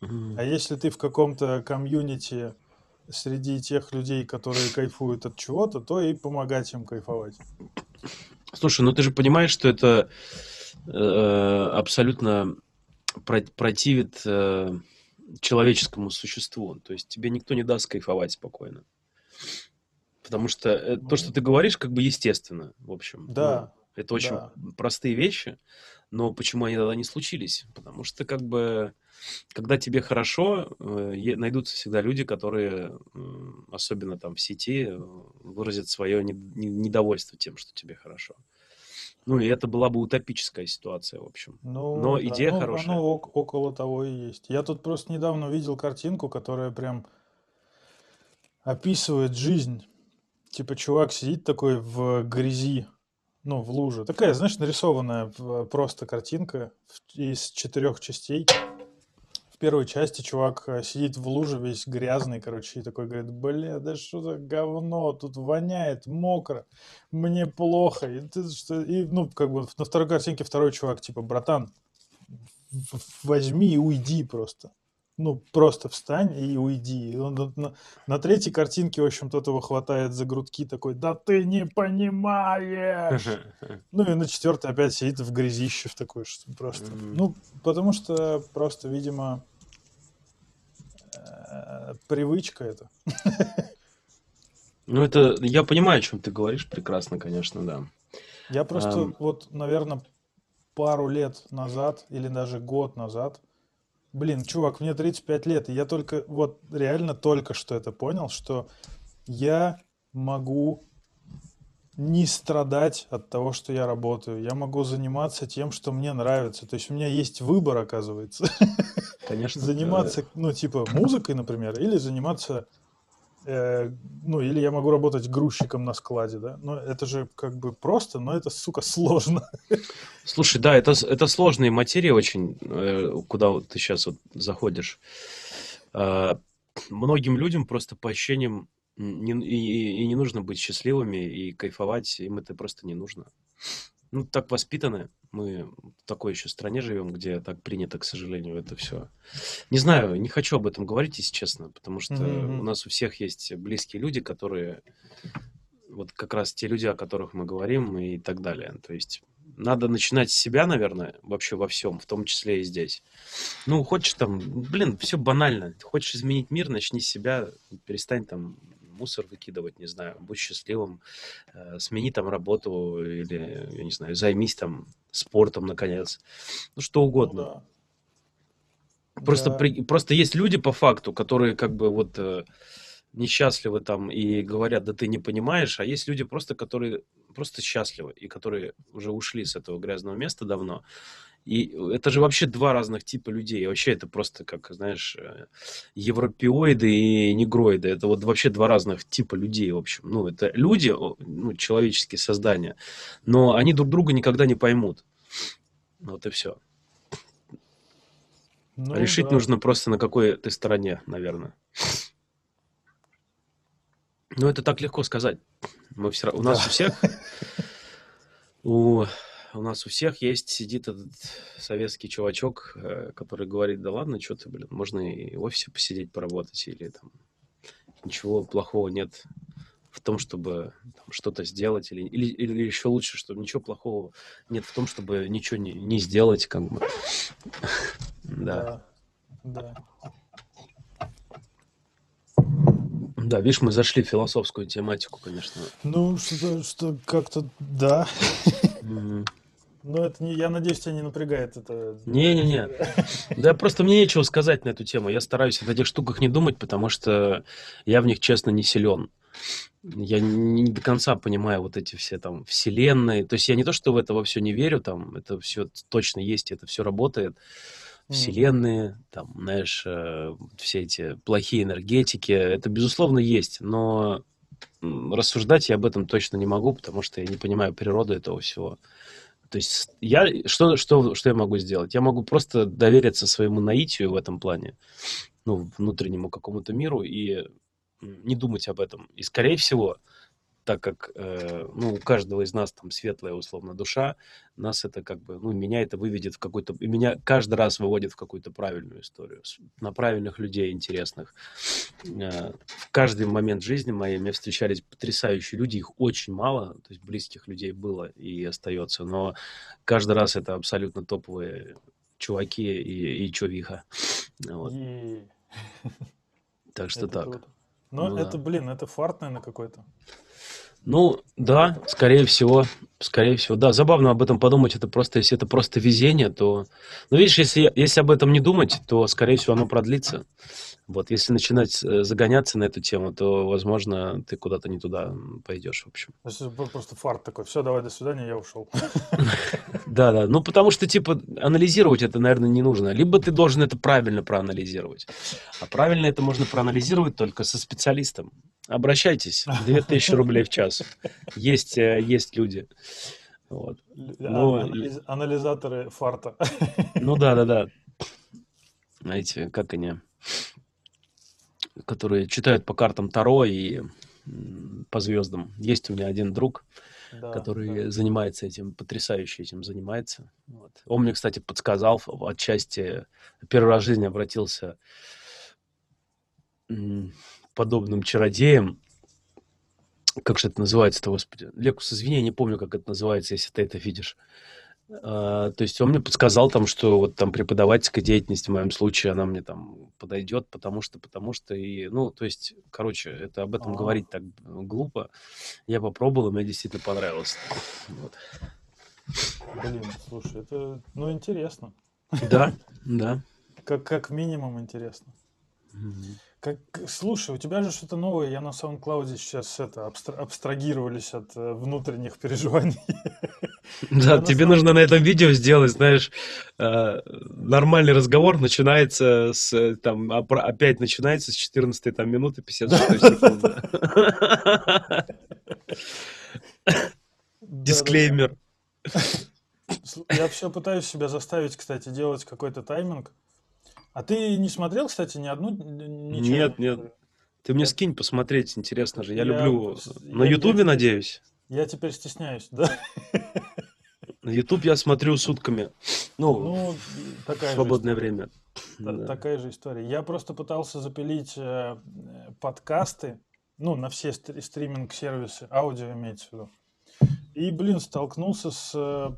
[SPEAKER 2] А если ты в каком-то комьюнити среди тех людей, которые кайфуют от чего-то, то и помогать им кайфовать.
[SPEAKER 1] Слушай, ну ты же понимаешь, что это э, абсолютно про- противит э, человеческому существу. То есть тебе никто не даст кайфовать спокойно. Потому что э, то, что
[SPEAKER 2] Ну,
[SPEAKER 1] ты говоришь, как бы естественно, в общем. Ну,
[SPEAKER 2] да,
[SPEAKER 1] это очень
[SPEAKER 2] да.
[SPEAKER 1] простые вещи, но почему они тогда не случились? Потому что как бы, когда тебе хорошо, э, найдутся всегда люди, которые, особенно там в сети, э, выразят свое не- не- недовольство тем, что тебе хорошо. Ну, и это была бы утопическая ситуация, в общем.
[SPEAKER 2] Ну
[SPEAKER 1] Но
[SPEAKER 2] да,
[SPEAKER 1] идея
[SPEAKER 2] ну
[SPEAKER 1] хорошая.
[SPEAKER 2] ок- около того и есть. Я тут просто недавно увидел картинку, которая прям описывает жизнь. Типа чувак сидит такой в грязи, ну, в луже. Такая, знаешь, нарисованная в- просто картинка из четырех частей. В первой части чувак э, сидит в луже весь грязный, короче, и такой говорит, бля, да что за говно, тут воняет, мокро, мне плохо. И, ты что- и, ну, как бы на второй картинке второй чувак, типа, братан, возьми и уйди просто. Ну, просто встань и уйди. И он на, на- третьей картинке, в общем, тот его хватает за грудки, такой, да ты не понимаешь. Ну и на четвертой опять сидит в грязище в такой, что просто. Ну, потому что просто, видимо, э, привычка это.
[SPEAKER 1] Ну, это, я понимаю, о чем ты говоришь прекрасно, конечно, да.
[SPEAKER 2] Я просто вот, наверное, пару лет назад или даже год назад, блин, чувак, мне 35 лет, и я только, вот реально только что это понял, что я могу не страдать от того, что я работаю. Я могу заниматься тем, что мне нравится. То есть у меня есть выбор, оказывается.
[SPEAKER 1] Конечно.
[SPEAKER 2] Заниматься, ну, типа, музыкой, например, или заниматься Э, ну, или я могу работать грузчиком на складе, да? Но это же как бы просто, но это, сука, сложно.
[SPEAKER 1] Слушай, да, это, это сложные материи очень, э, куда вот ты сейчас вот заходишь. А, многим людям просто по ощущениям не, и, и не нужно быть счастливыми и кайфовать, им это просто не нужно. Ну, так воспитаны. Мы в такой еще стране живем, где так принято, к сожалению, это все. Не знаю, не хочу об этом говорить, если честно, потому что mm-hmm. у нас у всех есть близкие люди, которые вот как раз те люди, о которых мы говорим и так далее. То есть надо начинать с себя, наверное, вообще во всем, в том числе и здесь. Ну, хочешь там, блин, все банально. Хочешь изменить мир, начни с себя, перестань там мусор выкидывать, не знаю, будь счастливым, э, смени там работу или, я не знаю, займись там спортом, наконец. Ну, что угодно. Ну, да. Просто, да. При, просто есть люди по факту, которые как бы вот э, несчастливы там и говорят, да ты не понимаешь, а есть люди просто, которые просто счастливы и которые уже ушли с этого грязного места давно и это же вообще два разных типа людей. Вообще это просто, как, знаешь, э, европеоиды и негроиды. Это вот вообще два разных типа людей, в общем. Ну, это люди, ну, человеческие создания, но они друг друга никогда не поймут. Вот и все. Ну, Решить да. нужно просто на какой ты стороне, наверное. Ну, это так легко сказать. Мы все, у нас да. у всех, у у нас у всех есть, сидит этот советский чувачок, э, который говорит, да ладно, что ты, блин, можно и в офисе посидеть, поработать, или там ничего плохого нет в том, чтобы что-то сделать, или, или, или еще лучше, что ничего плохого нет в том, чтобы ничего не, не сделать, как бы. Да. Да. Да, видишь, мы зашли в философскую тематику, конечно.
[SPEAKER 2] Ну, что, что как-то, да. Ну, это не, я надеюсь, тебя не напрягает это.
[SPEAKER 1] Не-не-не. Да просто мне нечего сказать на эту тему. Я стараюсь о этих штуках не думать, потому что я в них, честно, не силен. Я не до конца понимаю вот эти все там вселенные. То есть я не то, что в это во все не верю, там это все точно есть, это все работает. Вселенные, там, знаешь, э, все эти плохие энергетики, это, безусловно, есть, но рассуждать я об этом точно не могу, потому что я не понимаю природу этого всего. То есть я что, что, что я могу сделать? Я могу просто довериться своему наитию в этом плане, ну, внутреннему какому-то миру и не думать об этом. И, скорее всего, так как э, ну, у каждого из нас там светлая, условно, душа, нас это как бы, ну, меня это выведет в какой-то, и меня каждый раз выводит в какую-то правильную историю, на правильных людей интересных. Э, в каждый момент жизни моей мне встречались потрясающие люди, их очень мало, то есть близких людей было и остается, но каждый раз это абсолютно топовые чуваки и, и човиха. Вот. Так что это так. Круто.
[SPEAKER 2] Но ну, это, да. блин, это фарт, наверное, какой-то.
[SPEAKER 1] Ну, да, скорее всего, скорее всего, да. Забавно об этом подумать, это просто, если это просто везение, то... Ну, видишь, если, если об этом не думать, то, скорее всего, оно продлится. Вот, если начинать э, загоняться на эту тему, то, возможно, ты куда-то не туда пойдешь, в общем.
[SPEAKER 2] Просто фарт такой, все, давай, до свидания, я ушел.
[SPEAKER 1] Да, да, ну потому что, типа, анализировать это, наверное, не нужно. Либо ты должен это правильно проанализировать. А правильно это можно проанализировать только со специалистом. Обращайтесь, 2000 рублей в час. Есть, э, есть люди. Вот.
[SPEAKER 2] Но... Анализ, анализаторы фарта.
[SPEAKER 1] Ну да, да, да. Знаете, как они которые читают по картам Таро и по звездам. Есть у меня один друг, да, который да. занимается этим, потрясающе этим занимается. Вот. Он мне, кстати, подсказал отчасти, первый раз в жизни обратился подобным чародеям, как же это называется-то, господи, Лекус, извини, я не помню, как это называется, если ты это видишь. А, то есть он мне подсказал там, что вот там преподавательская деятельность в моем случае, она мне там подойдет, потому что, потому что и, ну, то есть, короче, это об этом А-а-а. говорить так глупо. Я попробовал, и мне действительно понравилось. Вот.
[SPEAKER 2] Блин, слушай, это, ну, интересно.
[SPEAKER 1] Да, да.
[SPEAKER 2] Как, как минимум интересно. Как, слушай, у тебя же что-то новое, я на SoundCloud сейчас это абстра- абстрагировались от э, внутренних переживаний.
[SPEAKER 1] Да, тебе нужно на этом видео сделать, знаешь, э, нормальный разговор начинается с, э, там, а опять начинается с 14 там, минуты 56 секунды. Дисклеймер.
[SPEAKER 2] Я все пытаюсь себя заставить, кстати, делать какой-то тайминг. А ты не смотрел, кстати, ни одну? ничего?
[SPEAKER 1] Нет, нет. Ты мне скинь посмотреть, интересно же. Я
[SPEAKER 2] Я
[SPEAKER 1] люблю... На Ютубе, надеюсь?
[SPEAKER 2] Я теперь стесняюсь, да?
[SPEAKER 1] На Ютуб я смотрю сутками. Ну,
[SPEAKER 2] Ну, такая
[SPEAKER 1] в
[SPEAKER 2] же
[SPEAKER 1] свободное
[SPEAKER 2] история.
[SPEAKER 1] время. Да.
[SPEAKER 2] Такая же история. Я просто пытался запилить э, подкасты, ну, на все стри- стриминг-сервисы, аудио имеется в виду. И, блин, столкнулся с, э,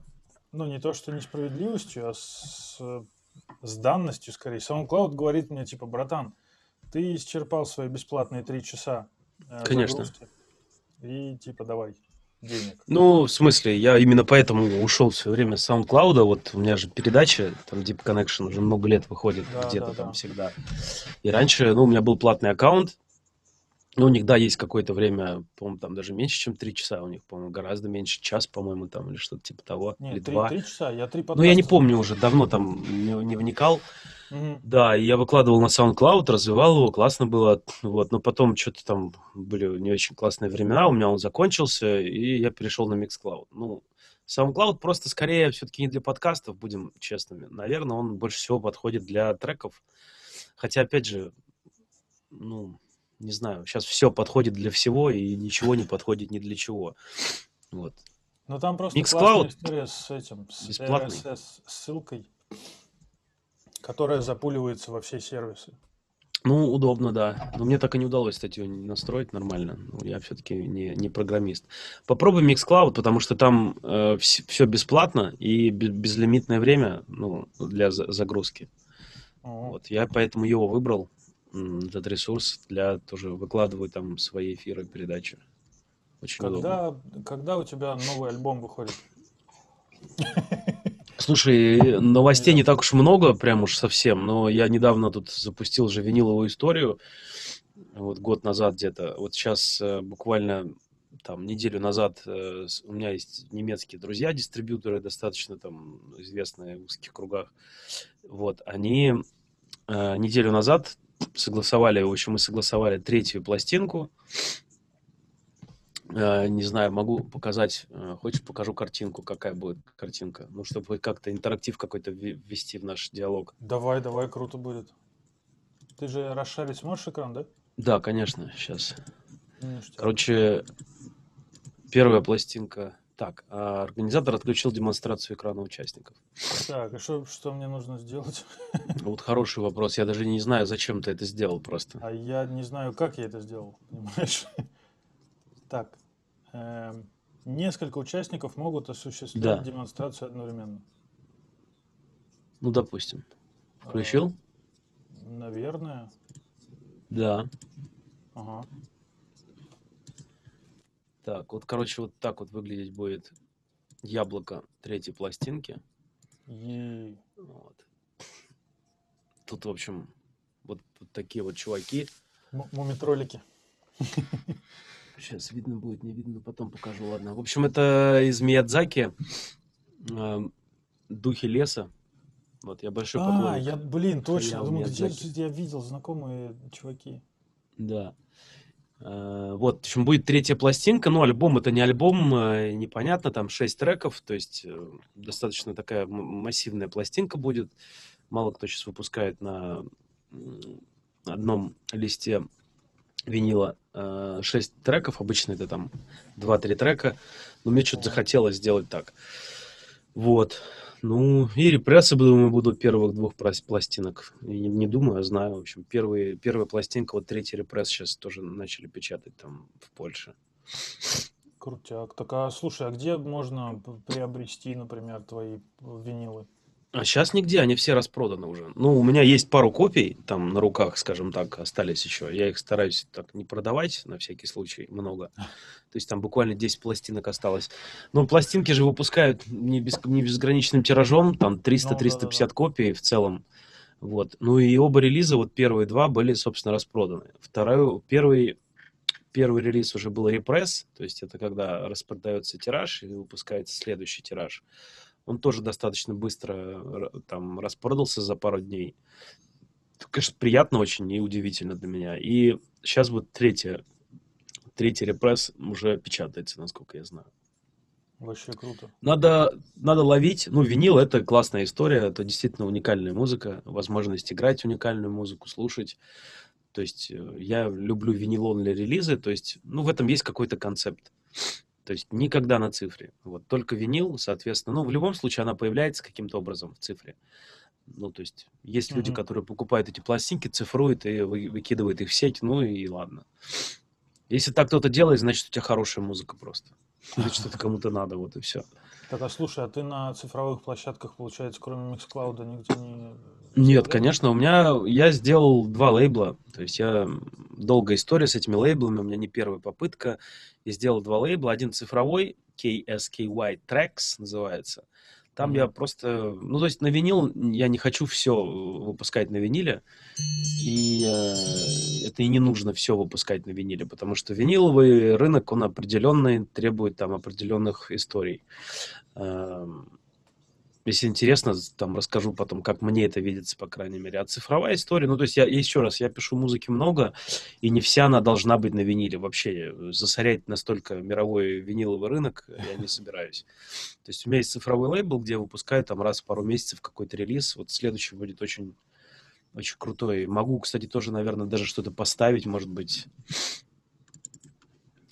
[SPEAKER 2] ну, не то что несправедливостью, а с, с данностью, скорее. SoundCloud говорит мне, типа, братан, ты исчерпал свои бесплатные три часа э,
[SPEAKER 1] Конечно.
[SPEAKER 2] загрузки, и, типа, давай денег.
[SPEAKER 1] Ну, в смысле, я именно поэтому ушел все время с SoundCloud. Вот у меня же передача, там Deep Connection уже много лет выходит
[SPEAKER 2] Да,
[SPEAKER 1] где-то
[SPEAKER 2] да,
[SPEAKER 1] там
[SPEAKER 2] да.
[SPEAKER 1] всегда. И раньше, ну, у меня был платный аккаунт. Ну, у них, да, есть какое-то время, по-моему, там даже меньше, чем три часа. У них, по-моему, гораздо меньше, час, по-моему, там, или что-то типа того,
[SPEAKER 2] Нет,
[SPEAKER 1] или
[SPEAKER 2] три,
[SPEAKER 1] два.
[SPEAKER 2] три часа, я три
[SPEAKER 1] Ну, я не помню уже, давно там не, не вникал.
[SPEAKER 2] Мгм.
[SPEAKER 1] Да, и я выкладывал на SoundCloud, развивал его, классно было. Вот, но потом что-то там были не очень классные времена, у меня он закончился, и я перешел на Mixcloud. Ну, SoundCloud просто скорее все-таки не для подкастов, будем честными. Наверное, он больше всего подходит для треков. Хотя, опять же, ну, не знаю, сейчас все подходит для всего, и ничего не подходит ни для чего. Вот.
[SPEAKER 2] Ну там просто
[SPEAKER 1] Mixcloud
[SPEAKER 2] история с этим, с
[SPEAKER 1] бесплатный.
[SPEAKER 2] RSS ссылкой, которая запуливается во все сервисы.
[SPEAKER 1] Ну, удобно, да. Но мне так и не удалось, кстати, ее настроить нормально. Ну, я все-таки не, не программист. Попробуй Mixcloud, потому что там все бесплатно и бе- безлимитное время ну, для за- загрузки. Вот. Я поэтому его выбрал, этот ресурс, для тоже выкладываю там свои эфиры, передачи. Очень удобно.
[SPEAKER 2] Когда, когда у тебя новый альбом выходит?
[SPEAKER 1] Слушай, новостей не так уж много, прям уж совсем, но я недавно тут запустил же виниловую историю, вот год назад где-то. Вот сейчас э, буквально там неделю назад э, у меня есть немецкие друзья-дистрибьюторы, достаточно там известные в узких кругах. Вот, они э, неделю назад согласовали, в общем, мы согласовали третью пластинку. Э, Не знаю, могу показать. э, Хочешь, покажу картинку, какая будет картинка? Ну, чтобы как-то интерактив какой-то вве- ввести в наш диалог.
[SPEAKER 2] Давай, давай, круто будет. Ты же расшарить сможешь экран, да?
[SPEAKER 1] Да, конечно, сейчас.
[SPEAKER 2] Ништяк.
[SPEAKER 1] Короче, первая пластинка. Так, а организатор отключил демонстрацию экрана участников.
[SPEAKER 2] Так, и что, что мне нужно сделать?
[SPEAKER 1] Вот хороший вопрос. Я даже не знаю, зачем ты это сделал просто.
[SPEAKER 2] А я не знаю, как я это сделал, понимаешь? Так, эм, несколько участников могут осуществлять
[SPEAKER 1] Да.
[SPEAKER 2] демонстрацию одновременно.
[SPEAKER 1] Ну, допустим. Включил?
[SPEAKER 2] Э, Наверное.
[SPEAKER 1] Да.
[SPEAKER 2] Ага.
[SPEAKER 1] Так, вот, короче, вот так вот выглядеть будет яблоко третьей пластинки.
[SPEAKER 2] И...
[SPEAKER 1] Вот. Тут, в общем, вот, вот такие вот чуваки.
[SPEAKER 2] м- Мумитролики.
[SPEAKER 1] Сейчас видно будет, не видно, потом покажу, ладно. В общем, это из Миядзаки. эм, Духи леса. Вот, я большой
[SPEAKER 2] А,
[SPEAKER 1] поклонник.
[SPEAKER 2] я, блин, точно.
[SPEAKER 1] Хаяо
[SPEAKER 2] Думаю, где я видел знакомые чуваки.
[SPEAKER 1] Да. Э, Вот, в общем, будет третья пластинка, но альбом это не альбом, э, непонятно, там шесть треков, то есть э, достаточно такая массивная пластинка будет. Мало кто сейчас выпускает на одном листе винила шесть треков, обычно это там 2-3 трека, но мне что-то захотелось сделать так. Вот. Ну, и репрессы, думаю, будут первых двух пластинок. Не, не думаю, а знаю. В общем, первые, первая пластинка, вот третий репресс сейчас тоже начали печатать там в Польше.
[SPEAKER 2] Крутяк. Так, а слушай, а где можно приобрести, например, твои винилы?
[SPEAKER 1] А сейчас нигде, они все распроданы уже. Ну, у меня есть пару копий там на руках, скажем так, остались еще. Я их стараюсь так не продавать, на всякий случай, много. То есть там буквально 10 пластинок осталось. Но пластинки же выпускают не, без, не безграничным тиражом, там 300-350
[SPEAKER 2] Ну, да-да-да.
[SPEAKER 1] копий в целом. Вот. Ну и оба релиза, вот первые два были, собственно, распроданы. Второй, первый, первый релиз уже был репресс, то есть это когда распродается тираж и выпускается следующий тираж. Он тоже достаточно быстро там распродался за пару дней. Конечно, приятно очень и удивительно для меня. И сейчас вот третья, третий репресс уже печатается, насколько я знаю.
[SPEAKER 2] Вообще круто.
[SPEAKER 1] Надо, надо ловить. Ну, винил это классная история, это действительно уникальная музыка, возможность играть уникальную музыку, слушать. То есть э, я люблю винилонные релизы, то есть, ну, в этом есть какой-то концепт. То есть никогда на цифре. Вот только винил, соответственно, ну, в любом случае она появляется каким-то образом в цифре. Ну, то есть есть люди,
[SPEAKER 2] Мгм.
[SPEAKER 1] которые покупают эти пластинки, цифруют и вы- выкидывают их в сеть, ну и ладно. Если так кто-то делает, значит, у тебя хорошая музыка просто. Значит, это кому-то надо, вот и все.
[SPEAKER 2] Так, а слушай, а ты на цифровых площадках, получается, кроме Mixcloud, нигде не...
[SPEAKER 1] Нет, конечно, у меня я сделал два лейбла, то есть я долгая история с этими лейблами, у меня не первая попытка. Я сделал два лейбла, один цифровой, KSKY Tracks называется. Там я
[SPEAKER 2] Мгм.
[SPEAKER 1] просто, ну то есть на винил я не хочу все выпускать на виниле, и э, это и не нужно все выпускать на виниле, потому что виниловый рынок он определенный, требует там определенных историй. Эм, если интересно, там расскажу потом, как мне это видится, по крайней мере. А цифровая история, ну, то есть я еще раз, я пишу музыки много, и не вся она должна быть на виниле. Вообще э, засорять настолько мировой виниловый рынок я не собираюсь. То есть у меня есть цифровой лейбл, где я выпускаю там раз в пару месяцев какой-то релиз. Вот следующий будет очень, очень крутой. Могу, кстати, тоже, наверное, даже что-то поставить, может быть,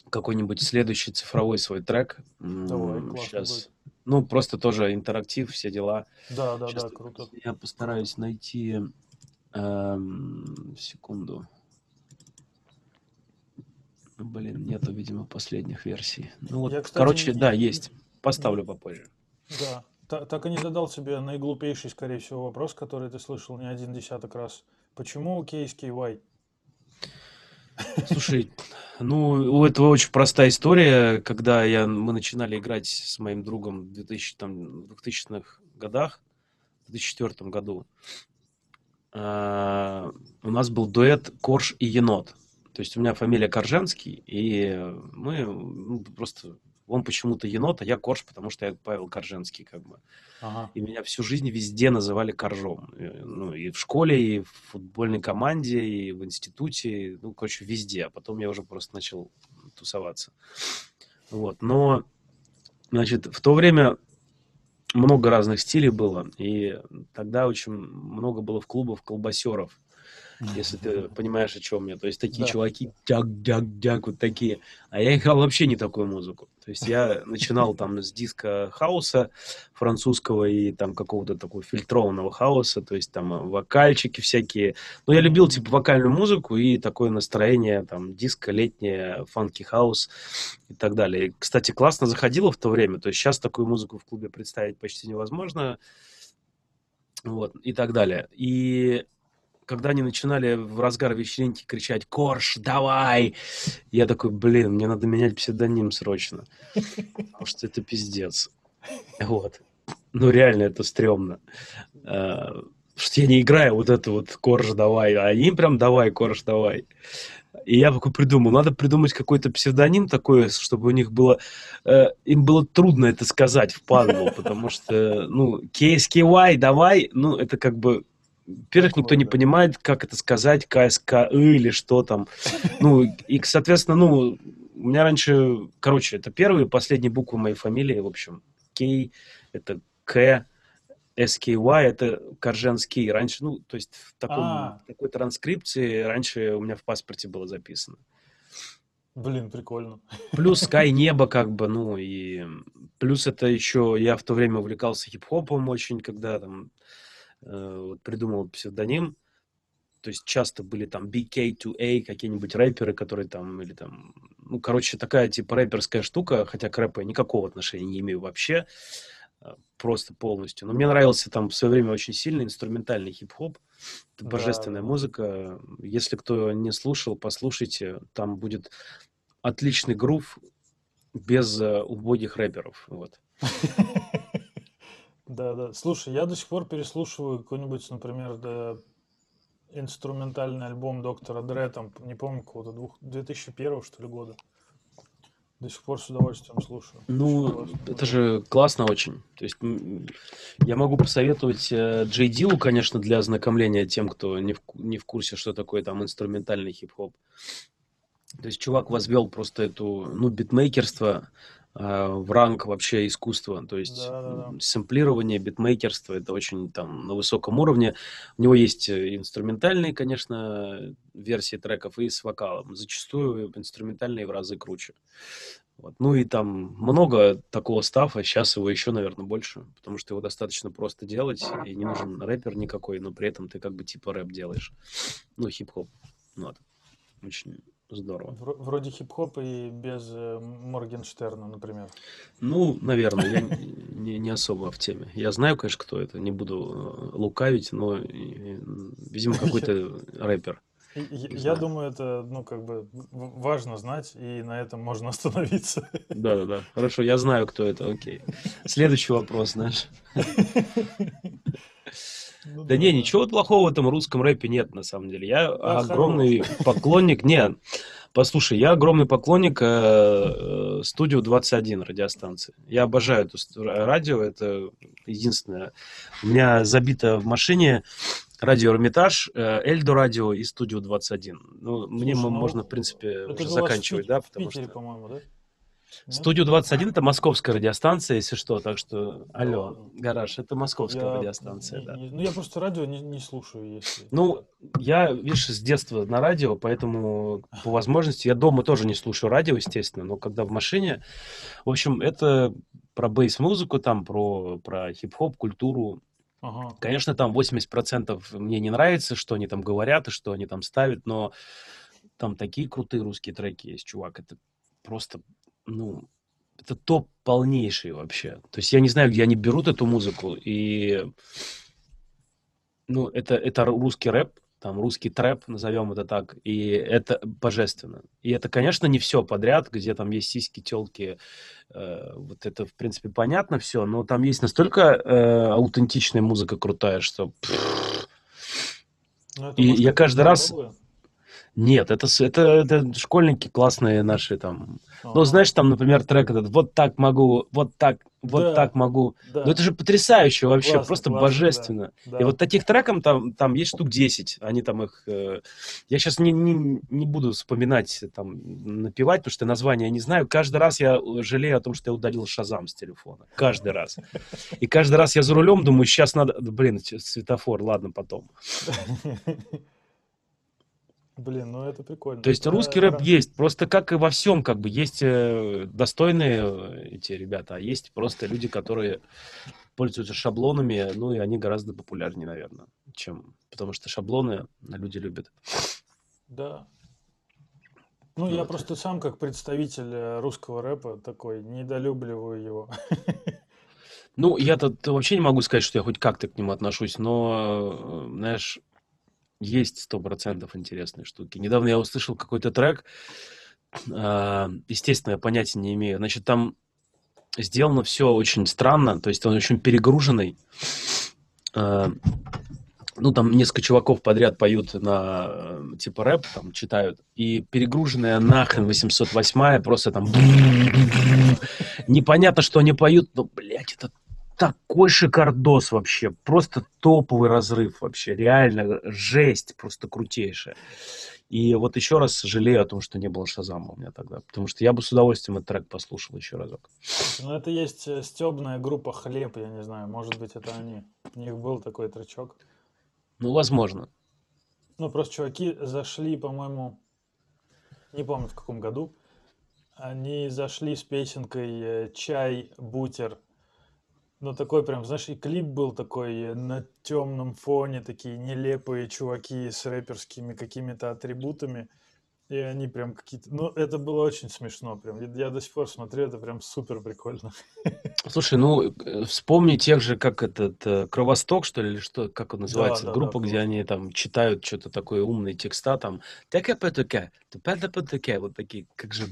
[SPEAKER 1] какой-нибудь следующий цифровой свой трек.
[SPEAKER 2] Давай,
[SPEAKER 1] Сейчас.
[SPEAKER 2] будет.
[SPEAKER 1] Ну, просто тоже интерактив, все дела.
[SPEAKER 2] Да, да,
[SPEAKER 1] Сейчас
[SPEAKER 2] да, круто.
[SPEAKER 1] я постараюсь найти эм, секунду. Блин, нету, видимо, последних версий. Ну вот,
[SPEAKER 2] Я, кстати,
[SPEAKER 1] короче,
[SPEAKER 2] не-
[SPEAKER 1] да, есть. Поставлю попозже.
[SPEAKER 2] Да. Та- так и не задал себе наиглупейший, скорее всего, вопрос, который ты слышал не один десяток раз. Почему KSKY?
[SPEAKER 1] Слушай, ну, у этого очень простая история. Когда я, мы начинали играть с моим другом в 2000, там, 2000-х годах, в 2004 году, а, у нас был дуэт Корж и Енот. То есть у меня фамилия Корженский, и мы ну, просто... Он почему-то енот, а я Корж, потому что я Павел Корженский, как бы.
[SPEAKER 2] Ага.
[SPEAKER 1] И меня всю жизнь везде называли Коржом. Э, Ну, и в школе, и в футбольной команде, и в институте, ну, короче, везде. А потом я уже просто начал тусоваться. Вот. Но, значит, в то время много разных стилей было, и тогда очень много было в клубах колбасеров, если ты понимаешь, о чем я. То есть такие
[SPEAKER 2] Да.
[SPEAKER 1] чуваки, дяк-дяк-дяк, вот такие. А я играл вообще не такую музыку. То есть я начинал там с диска хауса французского и там какого-то такого фильтрованного хаоса, то есть там вокальчики всякие. Но я любил типа вокальную музыку и такое настроение, там диско, летнее, фанки хаус и так далее. И, кстати, классно заходило в то время, то есть сейчас такую музыку в клубе представить почти невозможно, вот, и так далее. И когда они начинали в разгар вечеринки кричать «Корж, давай!», я такой, блин, мне надо менять псевдоним срочно, потому что это пиздец. Вот. Ну, реально, это стрёмно. А, что я не играю вот это вот «Корж, давай», а они прям «давай, Корж, давай». И я такой придумал, надо придумать какой-то псевдоним такой, чтобы у них было, э, им было трудно это сказать в падлу, потому что, ну, KSKY, давай, ну, это как бы, во-первых, никто не понимает, как это сказать, КСК или что там. Ну, и, соответственно, ну, у меня раньше, короче, это первые и последние буквы моей фамилии, в общем, К, это К, SKY это Корженский. Раньше, ну, то есть в таком,
[SPEAKER 2] А.
[SPEAKER 1] такой транскрипции раньше у меня в паспорте было записано.
[SPEAKER 2] Блин, прикольно.
[SPEAKER 1] Плюс Sky небо как бы, ну, и плюс это еще, я в то время увлекался хип-хопом очень, когда там э, вот придумал псевдоним. То есть часто были там BK2A, какие-нибудь рэперы, которые там, или там, ну, короче, такая типа рэперская штука, хотя к рэпу я никакого отношения не имею вообще, э, просто полностью. Но мне нравился там в свое время очень сильно инструментальный хип-хоп,
[SPEAKER 2] Да,
[SPEAKER 1] божественная музыка. Если кто не слушал, послушайте, там будет отличный грув без э, убогих рэперов, вот.
[SPEAKER 2] Да, да. Слушай, я до сих пор переслушиваю какой-нибудь, например, да, инструментальный альбом доктора Дре, там, не помню, какого-то двух- 2001 что ли года. До сих пор с удовольствием слушаю.
[SPEAKER 1] Ну, это же классно очень. То есть я могу посоветовать э, Джей Дилу, конечно, для ознакомления тем, кто не в, не в курсе, что такое там инструментальный хип-хоп. То есть чувак возвел просто эту, ну, битмейкерство э, в ранг вообще искусства. То есть
[SPEAKER 2] Да, да, да.
[SPEAKER 1] сэмплирование, битмейкерство, это очень там на высоком уровне. У него есть э, инструментальные, конечно, версии треков и с вокалом. Зачастую инструментальные в разы круче. Вот. Ну и там много такого стафа, сейчас его еще, наверное, больше, потому что его достаточно просто делать, и не нужен рэпер никакой, но при этом ты как бы типа рэп делаешь. Ну, хип-хоп. Вот. Очень здорово.
[SPEAKER 2] Вро- Вроде хип-хоп и без э, Моргенштерна, например.
[SPEAKER 1] Ну, наверное, я не, не особо в теме. Я знаю, конечно, кто это, не буду э, лукавить, но, э, видимо, какой-то рэпер.
[SPEAKER 2] Я думаю, это, ну, как бы важно знать, и на этом можно остановиться.
[SPEAKER 1] Да-да-да. Хорошо, я знаю, кто это, окей. Следующий вопрос, знаешь.
[SPEAKER 2] Ну
[SPEAKER 1] Да не, ничего плохого в этом русском рэпе нет, на самом деле. Я
[SPEAKER 2] Да,
[SPEAKER 1] огромный поклонник... Не, послушай, я огромный поклонник э, э, Студио 21 радиостанции. Я обожаю эту радио, это единственное. У меня забито в машине радио Эрмитаж, э, Эльдо радио и Студио 21. Ну, мне
[SPEAKER 2] Слушай,
[SPEAKER 1] м-
[SPEAKER 2] ну,
[SPEAKER 1] можно, в принципе, уже
[SPEAKER 2] в
[SPEAKER 1] заканчивать,
[SPEAKER 2] Пит-
[SPEAKER 1] да,
[SPEAKER 2] в
[SPEAKER 1] потому
[SPEAKER 2] Питере,
[SPEAKER 1] что...
[SPEAKER 2] по-моему, да? Нет?
[SPEAKER 1] Студио 21 это московская радиостанция, если что, так что, алло, гараж, это московская
[SPEAKER 2] Я
[SPEAKER 1] радиостанция,
[SPEAKER 2] не-
[SPEAKER 1] да.
[SPEAKER 2] не- ну, я просто радио не, не слушаю, если...
[SPEAKER 1] Ну, я, видишь, с детства на радио, поэтому по возможности я дома тоже не слушаю радио, естественно, но когда в машине, в общем, это про бейс-музыку, там про, про хип-хоп, культуру.
[SPEAKER 2] Ага.
[SPEAKER 1] Конечно, там 80% мне не нравится, что они там говорят и что они там ставят, но там такие крутые русские треки есть, чувак, это просто, ну, это топ полнейший вообще. То есть я не знаю, где они берут эту музыку, и, ну, это, это русский рэп, там русский трэп, назовем это так, и это божественно. И это, конечно, не все подряд, где там есть сиськи, телки, э, вот это, в принципе, понятно все, но там есть настолько э, аутентичная музыка крутая, что...
[SPEAKER 2] Ну, это,
[SPEAKER 1] И
[SPEAKER 2] может,
[SPEAKER 1] я каждый раз-
[SPEAKER 2] новые?
[SPEAKER 1] Нет, это, это, это школьники классные наши там. Ну,
[SPEAKER 2] Ага.
[SPEAKER 1] знаешь, там, например, трек этот «Вот так могу», «Вот так», «Вот
[SPEAKER 2] Да,
[SPEAKER 1] так могу».
[SPEAKER 2] Да.
[SPEAKER 1] Ну, это же потрясающе вообще,
[SPEAKER 2] Классно,
[SPEAKER 1] просто
[SPEAKER 2] классно,
[SPEAKER 1] божественно.
[SPEAKER 2] да.
[SPEAKER 1] И вот таких треков там, там есть штук 10. Они там их... э, Я сейчас не, не, не буду вспоминать, там, напевать, потому что название я не знаю. Каждый раз я жалею о том, что я удалил Шазам с телефона. Каждый раз. И каждый раз я за рулем думаю, сейчас надо... Блин, светофор, ладно, потом.
[SPEAKER 2] Блин, ну это прикольно.
[SPEAKER 1] То есть
[SPEAKER 2] Это
[SPEAKER 1] русский рэп есть, просто как и во всем, как бы есть э, достойные э, эти ребята, а есть просто люди, которые пользуются шаблонами, ну и они гораздо популярнее, наверное, чем... Потому что шаблоны люди любят.
[SPEAKER 2] Да. Ну, я
[SPEAKER 1] Вот.
[SPEAKER 2] просто сам, как представитель э, русского рэпа, такой, недолюбливаю его.
[SPEAKER 1] Ну, я-то то вообще не могу сказать, что я хоть как-то к нему отношусь, но, знаешь, есть сто процентов интересные штуки. Недавно я услышал какой-то трек, а, естественно, я понятия не имею. Значит, там сделано все очень странно, то есть он очень перегруженный. А, Ну, там несколько чуваков подряд поют на, э, типа, рэп, там, читают, и перегруженная нахрен 808 просто там... Непонятно, что они поют, но, блядь, это такой шикардос вообще, просто топовый разрыв вообще, реально жесть просто крутейшая. И вот еще раз жалею о том, что не было Шазама у меня тогда, потому что я бы с удовольствием этот трек послушал еще разок.
[SPEAKER 2] Ну, это есть э, стебная группа «Хлеб», я не знаю, может быть, это они. У них был такой тречок.
[SPEAKER 1] Ну, возможно.
[SPEAKER 2] Ну, просто чуваки зашли, по-моему, не помню в каком году, они зашли с песенкой э, «Чай, бутер». Ну, такой прям, знаешь, и клип был такой на темном фоне, такие нелепые чуваки с рэперскими какими-то атрибутами. И они прям какие-то... Ну, это было очень смешно прям. Я, до сих пор смотрю, это прям супер прикольно.
[SPEAKER 1] Слушай, ну, э, вспомни тех же, как этот, э, Кровосток, что ли, или что, как он называется,
[SPEAKER 2] да,
[SPEAKER 1] группа,
[SPEAKER 2] да,
[SPEAKER 1] где они там читают что-то такое умные текста, там, патаке, таке вот такие, как же,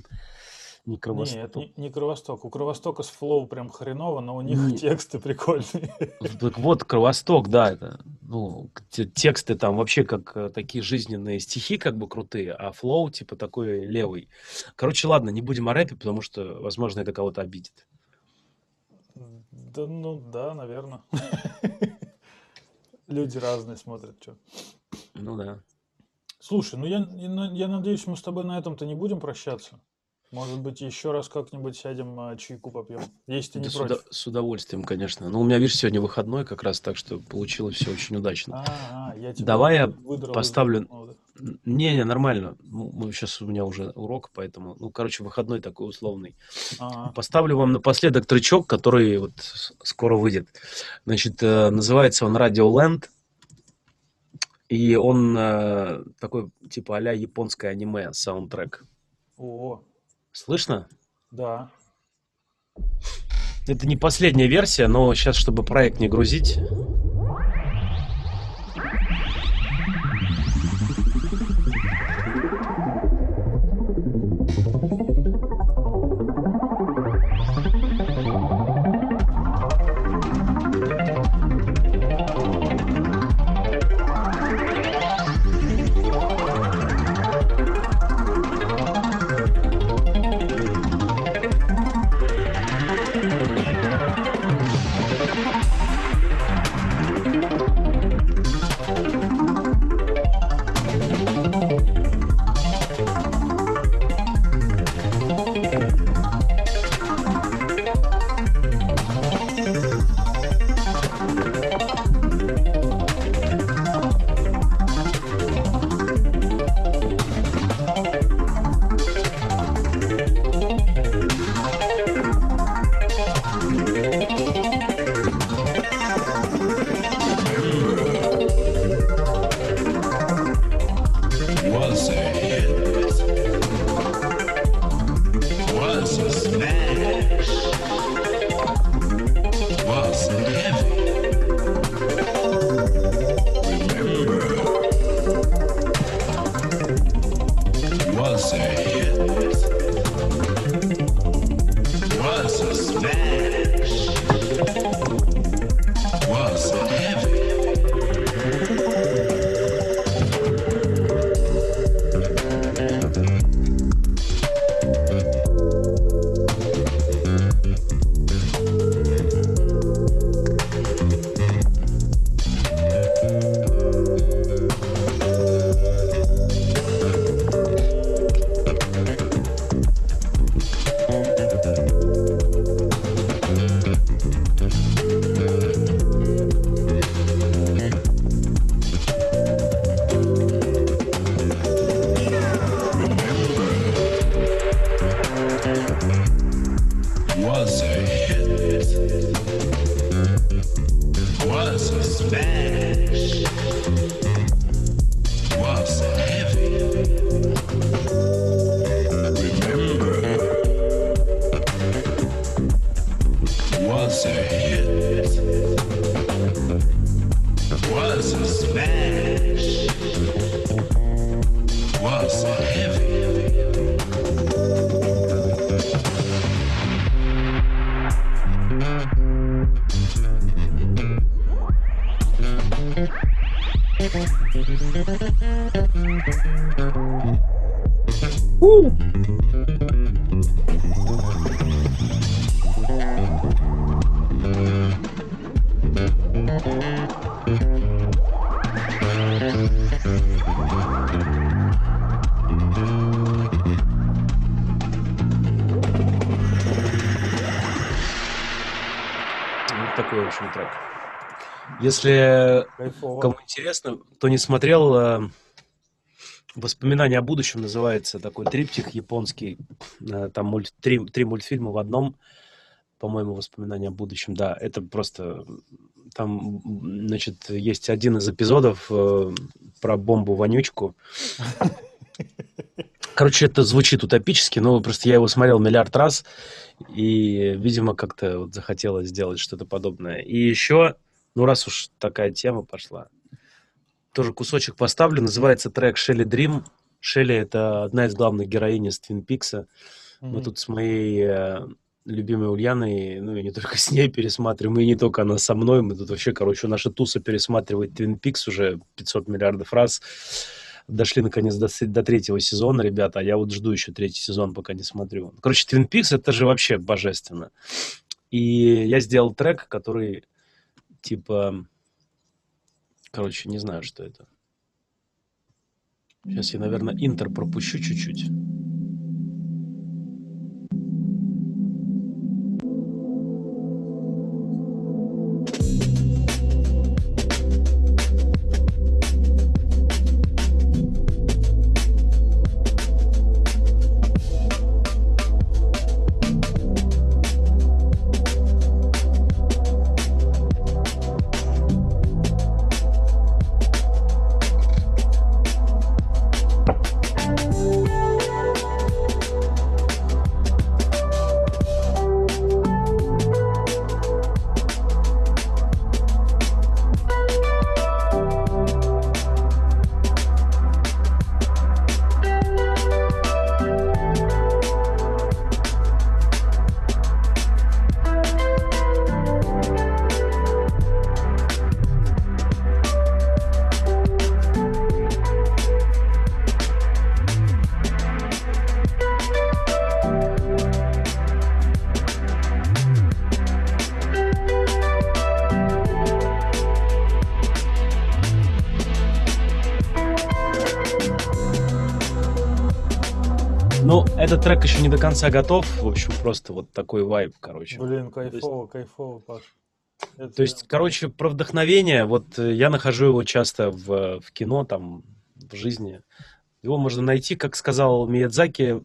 [SPEAKER 1] не
[SPEAKER 2] Нет,
[SPEAKER 1] Кровосток.
[SPEAKER 2] не, не Кровосток. У Кровостока с flow прям хреново, но у них
[SPEAKER 1] Не,
[SPEAKER 2] тексты прикольные.
[SPEAKER 1] так вот, Кровосток, да, это, ну, те- тексты там вообще как э, такие жизненные стихи как бы крутые, а flow типа такой левый. Короче, ладно, не будем о рэпе, потому что, возможно, это кого-то обидит.
[SPEAKER 2] Да, ну да, наверное. Люди разные смотрят, что.
[SPEAKER 1] Ну да.
[SPEAKER 2] Слушай, ну я, я я надеюсь, мы с тобой на этом-то не будем прощаться. Может быть, еще раз как-нибудь сядем, а, чайку попьем, если ты
[SPEAKER 1] Да
[SPEAKER 2] не
[SPEAKER 1] с, уда-
[SPEAKER 2] против.
[SPEAKER 1] с удовольствием, конечно. Ну, у меня, видишь, сегодня выходной как раз, так что получилось все очень удачно.
[SPEAKER 2] А, а, я тебя
[SPEAKER 1] Давай я
[SPEAKER 2] выдрал
[SPEAKER 1] поставлю...
[SPEAKER 2] выходного, да?
[SPEAKER 1] Н- Не-не, нормально. Ну, сейчас у меня уже урок, поэтому, ну, короче, выходной такой условный.
[SPEAKER 2] А,
[SPEAKER 1] Поставлю вам напоследок тречок, который вот с- скоро выйдет. Значит, э, называется он Radioland, и он э, такой, типа, а-ля японское аниме саундтрек.
[SPEAKER 2] о,
[SPEAKER 1] Слышно?
[SPEAKER 2] да.
[SPEAKER 1] Это не последняя версия, но сейчас, чтобы проект не грузить, Если
[SPEAKER 2] Кайфово.
[SPEAKER 1] кому интересно, кто не смотрел, э, «Воспоминания о будущем» называется такой триптих японский. Э, Там мульт- три, три мультфильма в одном, по-моему, «Воспоминания о будущем». Да, это просто... Там, значит, есть один из эпизодов э, про бомбу-вонючку. Короче, это звучит утопически, но просто я его смотрел миллиард раз, и, видимо, как-то вот захотелось сделать что-то подобное. И еще, ну раз уж такая тема пошла, тоже кусочек поставлю, называется трек Shelly Dream, Шелли это одна из главных героинь из Твин Пикса. Мы
[SPEAKER 2] Мгм.
[SPEAKER 1] тут с моей э, любимой Ульяной, ну и не только с ней пересматриваем, и не только она со мной, мы тут вообще, короче, наша туса пересматривает Твин Пикс уже 500 миллиардов раз. Дошли наконец до, до третьего сезона, ребята, а я вот жду еще третий сезон, пока не смотрю. Короче, Твин Пикс это же вообще божественно. И я сделал трек, который типа, короче, не знаю, что это. Сейчас я, наверное, интер пропущу чуть-чуть. Не до конца готов. В общем, просто вот такой вайб, короче.
[SPEAKER 2] Блин, кайфово, кайфово, Паш. Это
[SPEAKER 1] То есть, короче, про вдохновение, вот э, я нахожу его часто в, в кино, там, в жизни. Его можно найти, как сказал Миядзаки,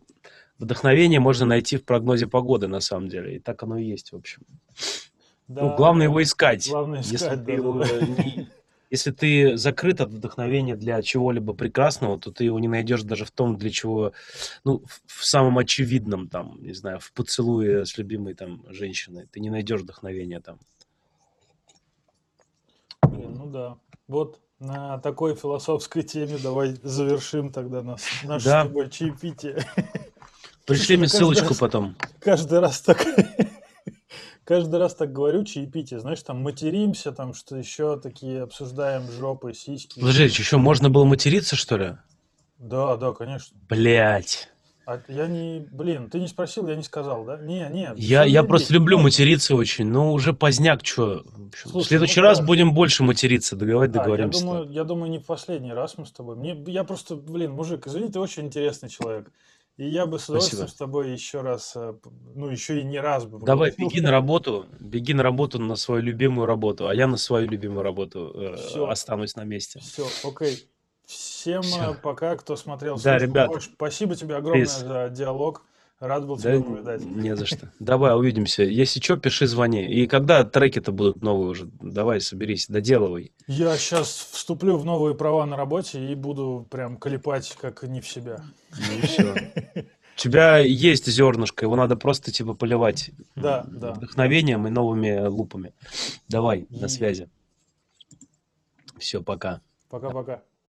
[SPEAKER 1] вдохновение можно найти в прогнозе погоды, на самом деле. И так оно и есть, в общем.
[SPEAKER 2] да,
[SPEAKER 1] ну, главное его искать.
[SPEAKER 2] Главное
[SPEAKER 1] Если
[SPEAKER 2] искать,
[SPEAKER 1] ты, его
[SPEAKER 2] да-да-да.
[SPEAKER 1] не- если ты закрыт от вдохновения для чего-либо прекрасного, то ты его не найдешь даже в том, для чего, ну, в, самом очевидном, там, не знаю, в поцелуе с любимой там женщиной. Ты не найдешь вдохновения там.
[SPEAKER 2] Ну да. Вот на такой философской теме давай завершим тогда нас, наше
[SPEAKER 1] Да.
[SPEAKER 2] с тобой чаепитие.
[SPEAKER 1] Пришли мне ссылочку
[SPEAKER 2] раз-
[SPEAKER 1] потом.
[SPEAKER 2] Каждый раз так... Каждый раз так говорю, чаепитие, знаешь, там материмся, там что еще такие обсуждаем жопы, сиськи.
[SPEAKER 1] Подожди, еще можно было материться, что ли?
[SPEAKER 2] Да, да, конечно.
[SPEAKER 1] Блять.
[SPEAKER 2] А я не, блин, ты не спросил, я не сказал, да? Не, не.
[SPEAKER 1] Я, я просто люблю
[SPEAKER 2] ну,
[SPEAKER 1] материться очень, но уже поздняк, что. В следующий
[SPEAKER 2] ну
[SPEAKER 1] раз
[SPEAKER 2] да.
[SPEAKER 1] будем больше материться, договаривать
[SPEAKER 2] да, я
[SPEAKER 1] договоримся.
[SPEAKER 2] думаю, я думаю, не в последний раз мы с тобой. Мне, я просто, блин, мужик, извини, ты очень интересный человек. И я бы с удовольствием
[SPEAKER 1] Спасибо.
[SPEAKER 2] с тобой еще раз, э, ну, еще и не раз бы
[SPEAKER 1] Давай, беги на работу, беги на работу, на свою любимую работу, а я на свою любимую работу э, останусь на месте.
[SPEAKER 2] Все, окей. Всем
[SPEAKER 1] Всё.
[SPEAKER 2] э, пока, кто смотрел.
[SPEAKER 1] Да, ребят.
[SPEAKER 2] Спасибо тебе огромное
[SPEAKER 1] Peace.
[SPEAKER 2] за диалог. Рад был
[SPEAKER 1] Да,
[SPEAKER 2] тебя повидать.
[SPEAKER 1] не за что. Давай, увидимся. Если что, пиши, звони. И когда треки-то будут новые уже, давай, соберись, доделывай.
[SPEAKER 2] Я сейчас вступлю в новые права на работе и буду прям клепать как не в себя.
[SPEAKER 1] Ну и все. У тебя есть зернышко, его надо просто типа поливать
[SPEAKER 2] Да, да.
[SPEAKER 1] вдохновением и новыми лупами. Давай, на связи. Все, пока.
[SPEAKER 2] Пока-пока.